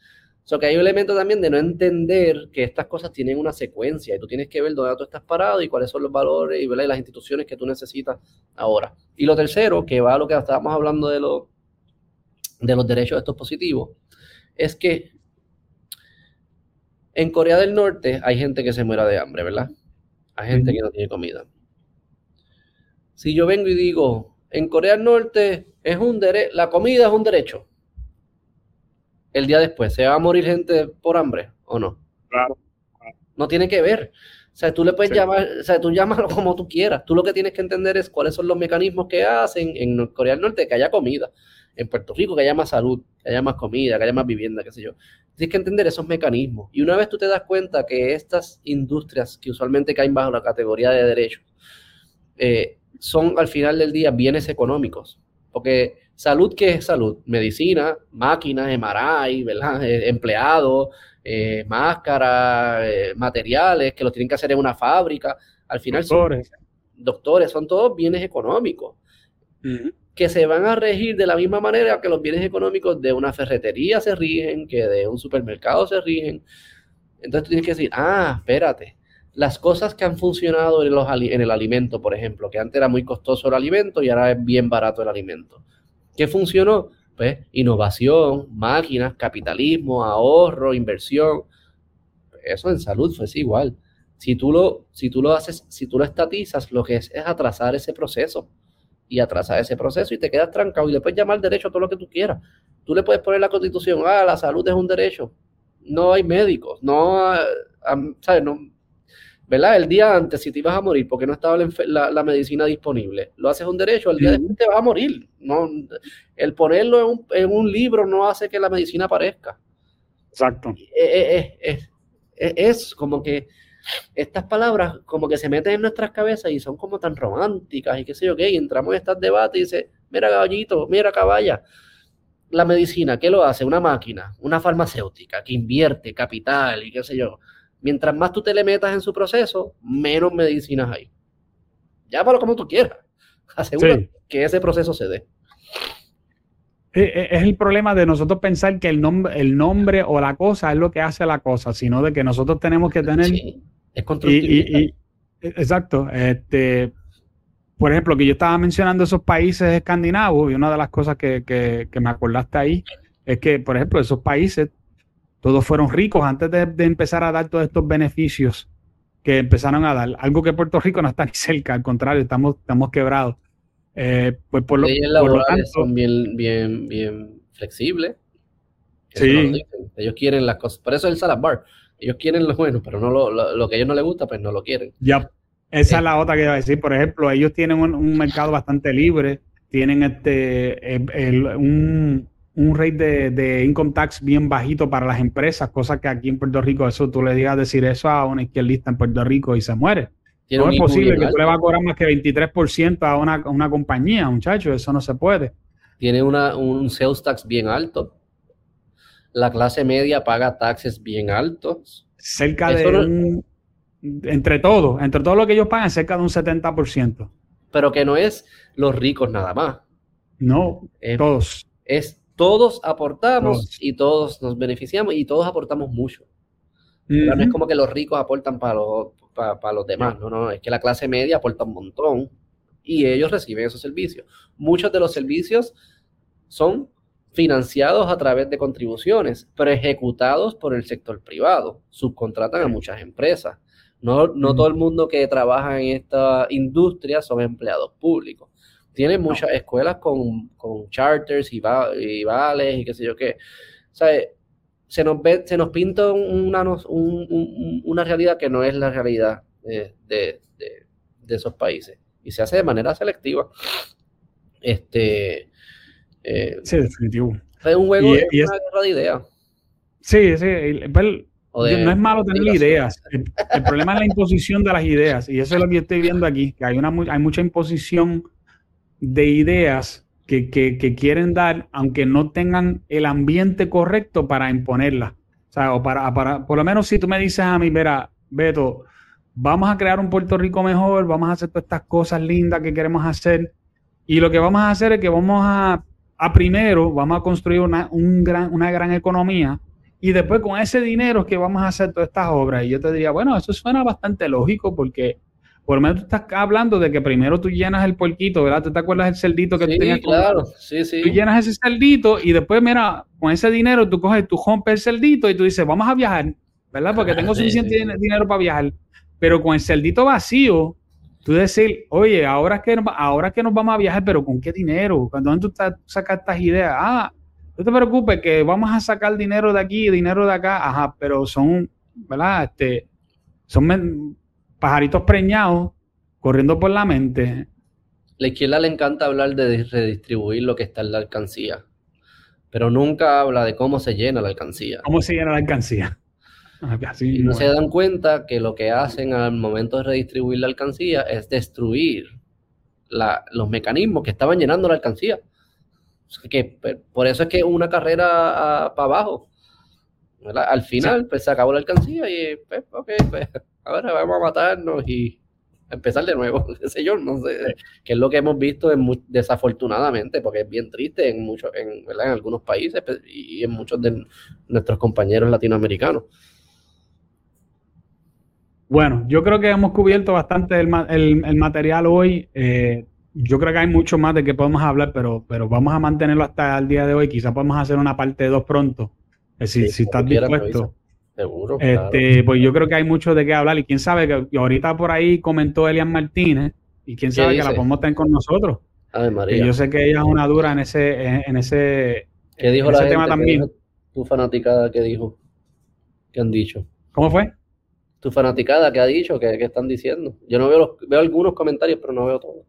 So que hay un elemento también de no entender que estas cosas tienen una secuencia y tú tienes que ver dónde tú estás parado y cuáles son los valores y, las instituciones que tú necesitas ahora. Y lo tercero, que va a lo que estábamos hablando de, lo, de los derechos de estos positivos, es que en Corea del Norte hay gente que se muera de hambre, ¿verdad? Hay gente que no tiene comida. Si yo vengo y digo, en Corea del Norte es un la comida es un derecho el día después, ¿se va a morir gente por hambre o no? Claro. No tiene que ver. O sea, tú le puedes llamar, o sea, tú llámalo como tú quieras. Tú lo que tienes que entender es cuáles son los mecanismos que hacen en Corea del Norte que haya comida. En Puerto Rico que haya más salud, que haya más comida, que haya más vivienda, qué sé yo. Tienes que entender esos mecanismos. Y una vez tú te das cuenta que estas industrias que usualmente caen bajo la categoría de derechos eh, son al final del día bienes económicos. Porque Salud, ¿qué es salud? Medicina, máquinas, MRI, ¿verdad? Eh, empleados, eh, máscaras, eh, materiales que los tienen que hacer en una fábrica. Al final doctores. son doctores, son todos bienes económicos que se van a regir de la misma manera que los bienes económicos de una ferretería se rigen, que de un supermercado se rigen. Entonces tú tienes que decir, ah, espérate, las cosas que han funcionado en, los, en el alimento, por ejemplo, que antes era muy costoso el alimento y ahora es bien barato el alimento ¿Qué funcionó? Pues innovación, máquinas, capitalismo, ahorro, inversión. Eso en salud fue igual. Si tú lo, si tú lo haces, si tú lo estatizas, lo que es es atrasar ese proceso y atrasar ese proceso y te quedas trancado y le puedes llamar derecho a todo lo que tú quieras. Tú le puedes poner la constitución, ah, la salud es un derecho. No hay médicos, no, ¿sabes? No, ¿verdad? El día antes, si te ibas a morir porque no estaba la, medicina disponible, lo haces un derecho, el día después te vas a morir. No, el ponerlo en un, libro no hace que la medicina aparezca. Exacto. Es, como que estas palabras como que se meten en nuestras cabezas y son como tan románticas y qué sé yo qué, y entramos en estos debates y dice, mira caballito, mira caballa, la medicina, ¿qué lo hace? Una máquina, una farmacéutica que invierte capital y qué sé yo Mientras más tú te le metas en su proceso, menos medicinas hay. Llámalo como tú quieras. Asegura que ese proceso se dé. E, e, es el problema de nosotros pensar que el nombre, el nombre o la cosa es lo que hace la cosa, sino de que nosotros tenemos que tener. Sí, es constructivo. exacto. Este, por ejemplo, que yo estaba mencionando esos países escandinavos, y una de las cosas que, que me acordaste ahí es que, por ejemplo, esos países todos fueron ricos antes de, empezar a dar todos estos beneficios que empezaron a dar. Algo que Puerto Rico no está ni cerca, al contrario, estamos, estamos quebrados. Eh, pues por lo, tanto, son bien, bien, bien flexibles. Sí. Ellos quieren las cosas. Por eso es el salad bar. Ellos quieren lo bueno, pero no lo, que a ellos no les gusta, pues no lo quieren. Ya. Esa es la otra que iba a decir. Por ejemplo, ellos tienen un, mercado bastante libre, tienen este un, un rate de, income tax bien bajito para las empresas, cosa que aquí en Puerto Rico, eso tú le digas decir eso a una izquierdista en Puerto Rico y se muere. No es posible que tú le vas a cobrar más que 23% a una, a una compañía, muchachos, eso no se puede. Tiene una, un sales tax bien alto. La clase media paga taxes bien altos. Cerca de un, entre todos, entre todo lo que ellos pagan, cerca de un 70%. Pero que no es los ricos nada más. No, todos. Es todos aportamos y todos nos beneficiamos y todos aportamos mucho. No es como que los ricos aportan para los, para, los demás, no, no, es que la clase media aporta un montón y ellos reciben esos servicios. Muchos de los servicios son financiados a través de contribuciones, pero ejecutados por el sector privado. Subcontratan a muchas empresas. No, no todo el mundo que trabaja en esta industria son empleados públicos. Tienen muchas escuelas con, charters y, y, vales y qué sé yo qué. O sea, se nos, ve, se nos pinta una, una realidad que no es la realidad de, esos países. Y se hace de manera selectiva. Este, eh, sí, definitivo. Es un juego, y, una guerra de ideas. Sí, sí. no es malo tener ideas. El, problema es la imposición de las ideas. Y eso es lo que yo estoy viendo aquí, que hay, una, hay mucha imposición de ideas que, quieren dar, aunque no tengan el ambiente correcto para imponerla. O sea, o para, para, por lo menos si tú me dices a mí, verá, Beto, vamos a crear un Puerto Rico mejor, vamos a hacer todas estas cosas lindas que queremos hacer. Y lo que vamos a hacer es que vamos a, a primero, vamos a construir una, un gran, una gran economía y después con ese dinero es que vamos a hacer todas estas obras. Y yo te diría, bueno, eso suena bastante lógico porque por lo menos tú estás hablando de que primero tú llenas el puerquito, ¿verdad? ¿Te, te acuerdas del cerdito que tú tenías? claro, sí, sí. Tú llenas ese cerdito y después, mira, con ese dinero tú coges, tú rompes el cerdito y tú dices, vamos a viajar, ¿verdad? Porque tengo suficiente dinero para viajar. Pero con el cerdito vacío, tú decir, oye, ahora que, ahora que nos vamos a viajar, pero ¿con qué dinero? ¿Dónde tú sacas estas ideas? Ah, no te preocupes que vamos a sacar dinero de aquí, dinero de acá, ajá, pero son, ¿verdad? Este, son pajaritos preñados corriendo por la mente. La izquierda le encanta hablar de redistribuir lo que está en la alcancía, pero nunca habla de cómo se llena la alcancía. ¿Cómo se llena la alcancía? Ah, y no se dan cuenta que lo que hacen al momento de redistribuir la alcancía es destruir los mecanismos que estaban llenando la alcancía. Que, por eso es que una carrera ah, para abajo. Al final, pues se acabó la alcancía y, pues, ok, pues, ahora vamos a matarnos y empezar de nuevo, qué sé yo, no sé, que es lo que hemos visto desafortunadamente, porque es bien triste en muchos, en, en algunos países pues, y en muchos de nuestros compañeros latinoamericanos. Bueno, yo creo que hemos cubierto bastante el, material hoy. Eh, yo creo que hay mucho más de que podemos hablar, pero, pero vamos a mantenerlo hasta el día de hoy. Quizás podemos hacer una parte 2 pronto. si, si estás dispuesto. Seguro. Este, Pues yo creo que hay mucho de qué hablar y quién sabe que ahorita por ahí comentó Elian Martínez y quién sabe que la podemos tener con nosotros. Ay, María. yo sé que ella es una dura en ese, en, ese, ¿Qué dijo la tema también. tu fanaticada que dijo, que han dicho. ¿Cómo fue? Tu fanaticada que ha dicho, que, están diciendo. Yo no veo los, veo algunos comentarios, pero no veo todos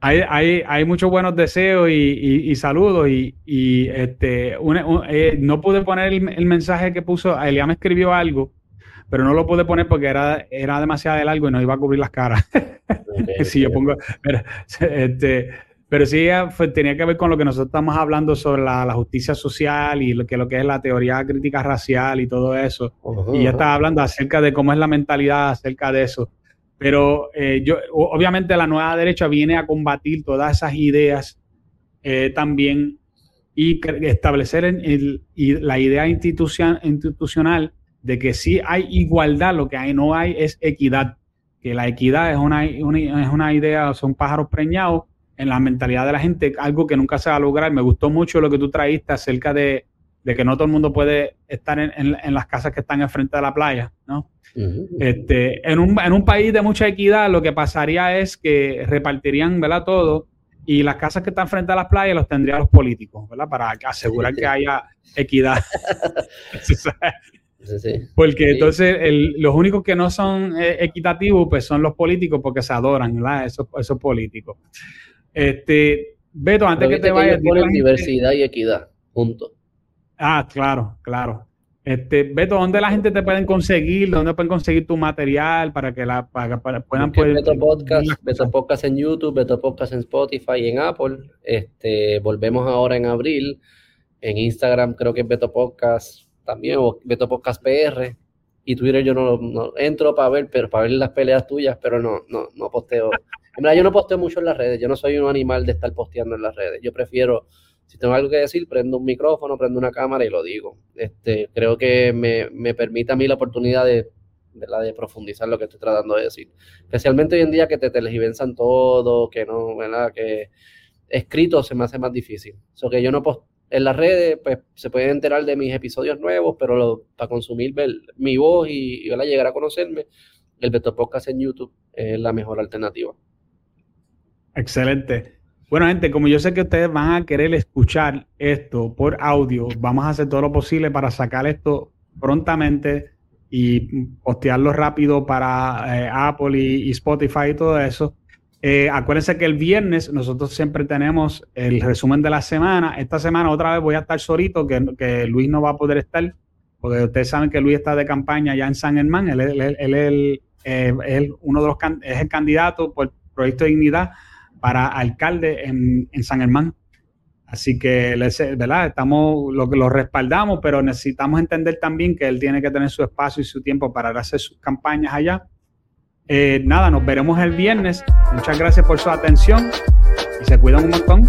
hay, hay, hay muchos buenos deseos y, saludos y, este, eh, no pude poner el, mensaje que puso, Elia me escribió algo, pero no lo pude poner porque era, era demasiado largo y no iba a cubrir las caras. si yo pongo, este, pero sí tenía que ver con lo que nosotros estamos hablando sobre la, justicia social y lo que, lo que es la teoría crítica racial y todo eso. y ya estaba hablando acerca de cómo es la mentalidad acerca de eso. Pero eh, yo, obviamente la nueva derecha viene a combatir todas esas ideas eh, también y establecer el, y la idea institucional de que si hay igualdad, lo que hay, no hay es equidad. Que la equidad es una, es una idea, son pájaros preñados en la mentalidad de la gente, algo que nunca se va a lograr. Me gustó mucho lo que tú traíste acerca de, de que no todo el mundo puede estar en, en, las casas que están enfrente de la playa, ¿no? este, en, un, en un país de mucha equidad, lo que pasaría es que repartirían, ¿verdad? Todo y las casas que están frente a las playas los tendrían los políticos, ¿verdad? Para asegurar que haya equidad. Porque entonces los únicos que no son eh, equitativos pues son los políticos porque se adoran, ¿verdad? Esos, esos políticos. Este, Beto, antes que, te vayas... diversidad y equidad, juntos. Ah, claro, claro. Este, Beto, ¿dónde la gente te pueden conseguir? ¿Dónde pueden conseguir tu material para que la para, puedan poder, Beto Podcast, Beto Podcast en YouTube, Beto Podcast en Spotify y en Apple. Este, volvemos ahora en abril. En Instagram creo que es Beto Podcast también, o Beto Podcast PR. Y Twitter yo no, entro para ver, pero para ver las peleas tuyas, pero no, no, no posteo. En verdad, yo no posteo mucho en las redes. Yo no soy un animal de estar posteando en las redes. Yo prefiero, si tengo algo que decir, prendo un micrófono, prendo una cámara y lo digo. Este, creo que me, me permite a mí la oportunidad de, de, de profundizar lo que estoy tratando de decir. Especialmente hoy en día que te telegivensan todo, que no, ¿verdad? Que escrito se me hace más difícil. O sea, que yo no posteo en las redes, pues se pueden enterar de mis episodios nuevos, pero para consumir mi voz y, llegar a conocerme, el Beto Podcast en YouTube es la mejor alternativa. Excelente. Bueno, gente, como yo sé que ustedes van a querer escuchar esto por audio, vamos a hacer todo lo posible para sacar esto prontamente y postearlo rápido para eh, Apple y Spotify y todo eso. Eh, acuérdense que el viernes nosotros siempre tenemos el resumen de la semana. Esta semana otra vez voy a estar solito, que, Luis no va a poder estar, porque ustedes saben que Luis está de campaña ya en San Germán. Él, es eh, uno de los es el candidato por el Proyecto de Dignidad para alcalde en, San Germán. Así que, ¿verdad? Estamos, lo, lo respaldamos, pero necesitamos entender también que él tiene que tener su espacio y su tiempo para hacer sus campañas allá. Eh, nada, nos veremos el viernes. Muchas gracias por su atención y se cuidan un montón.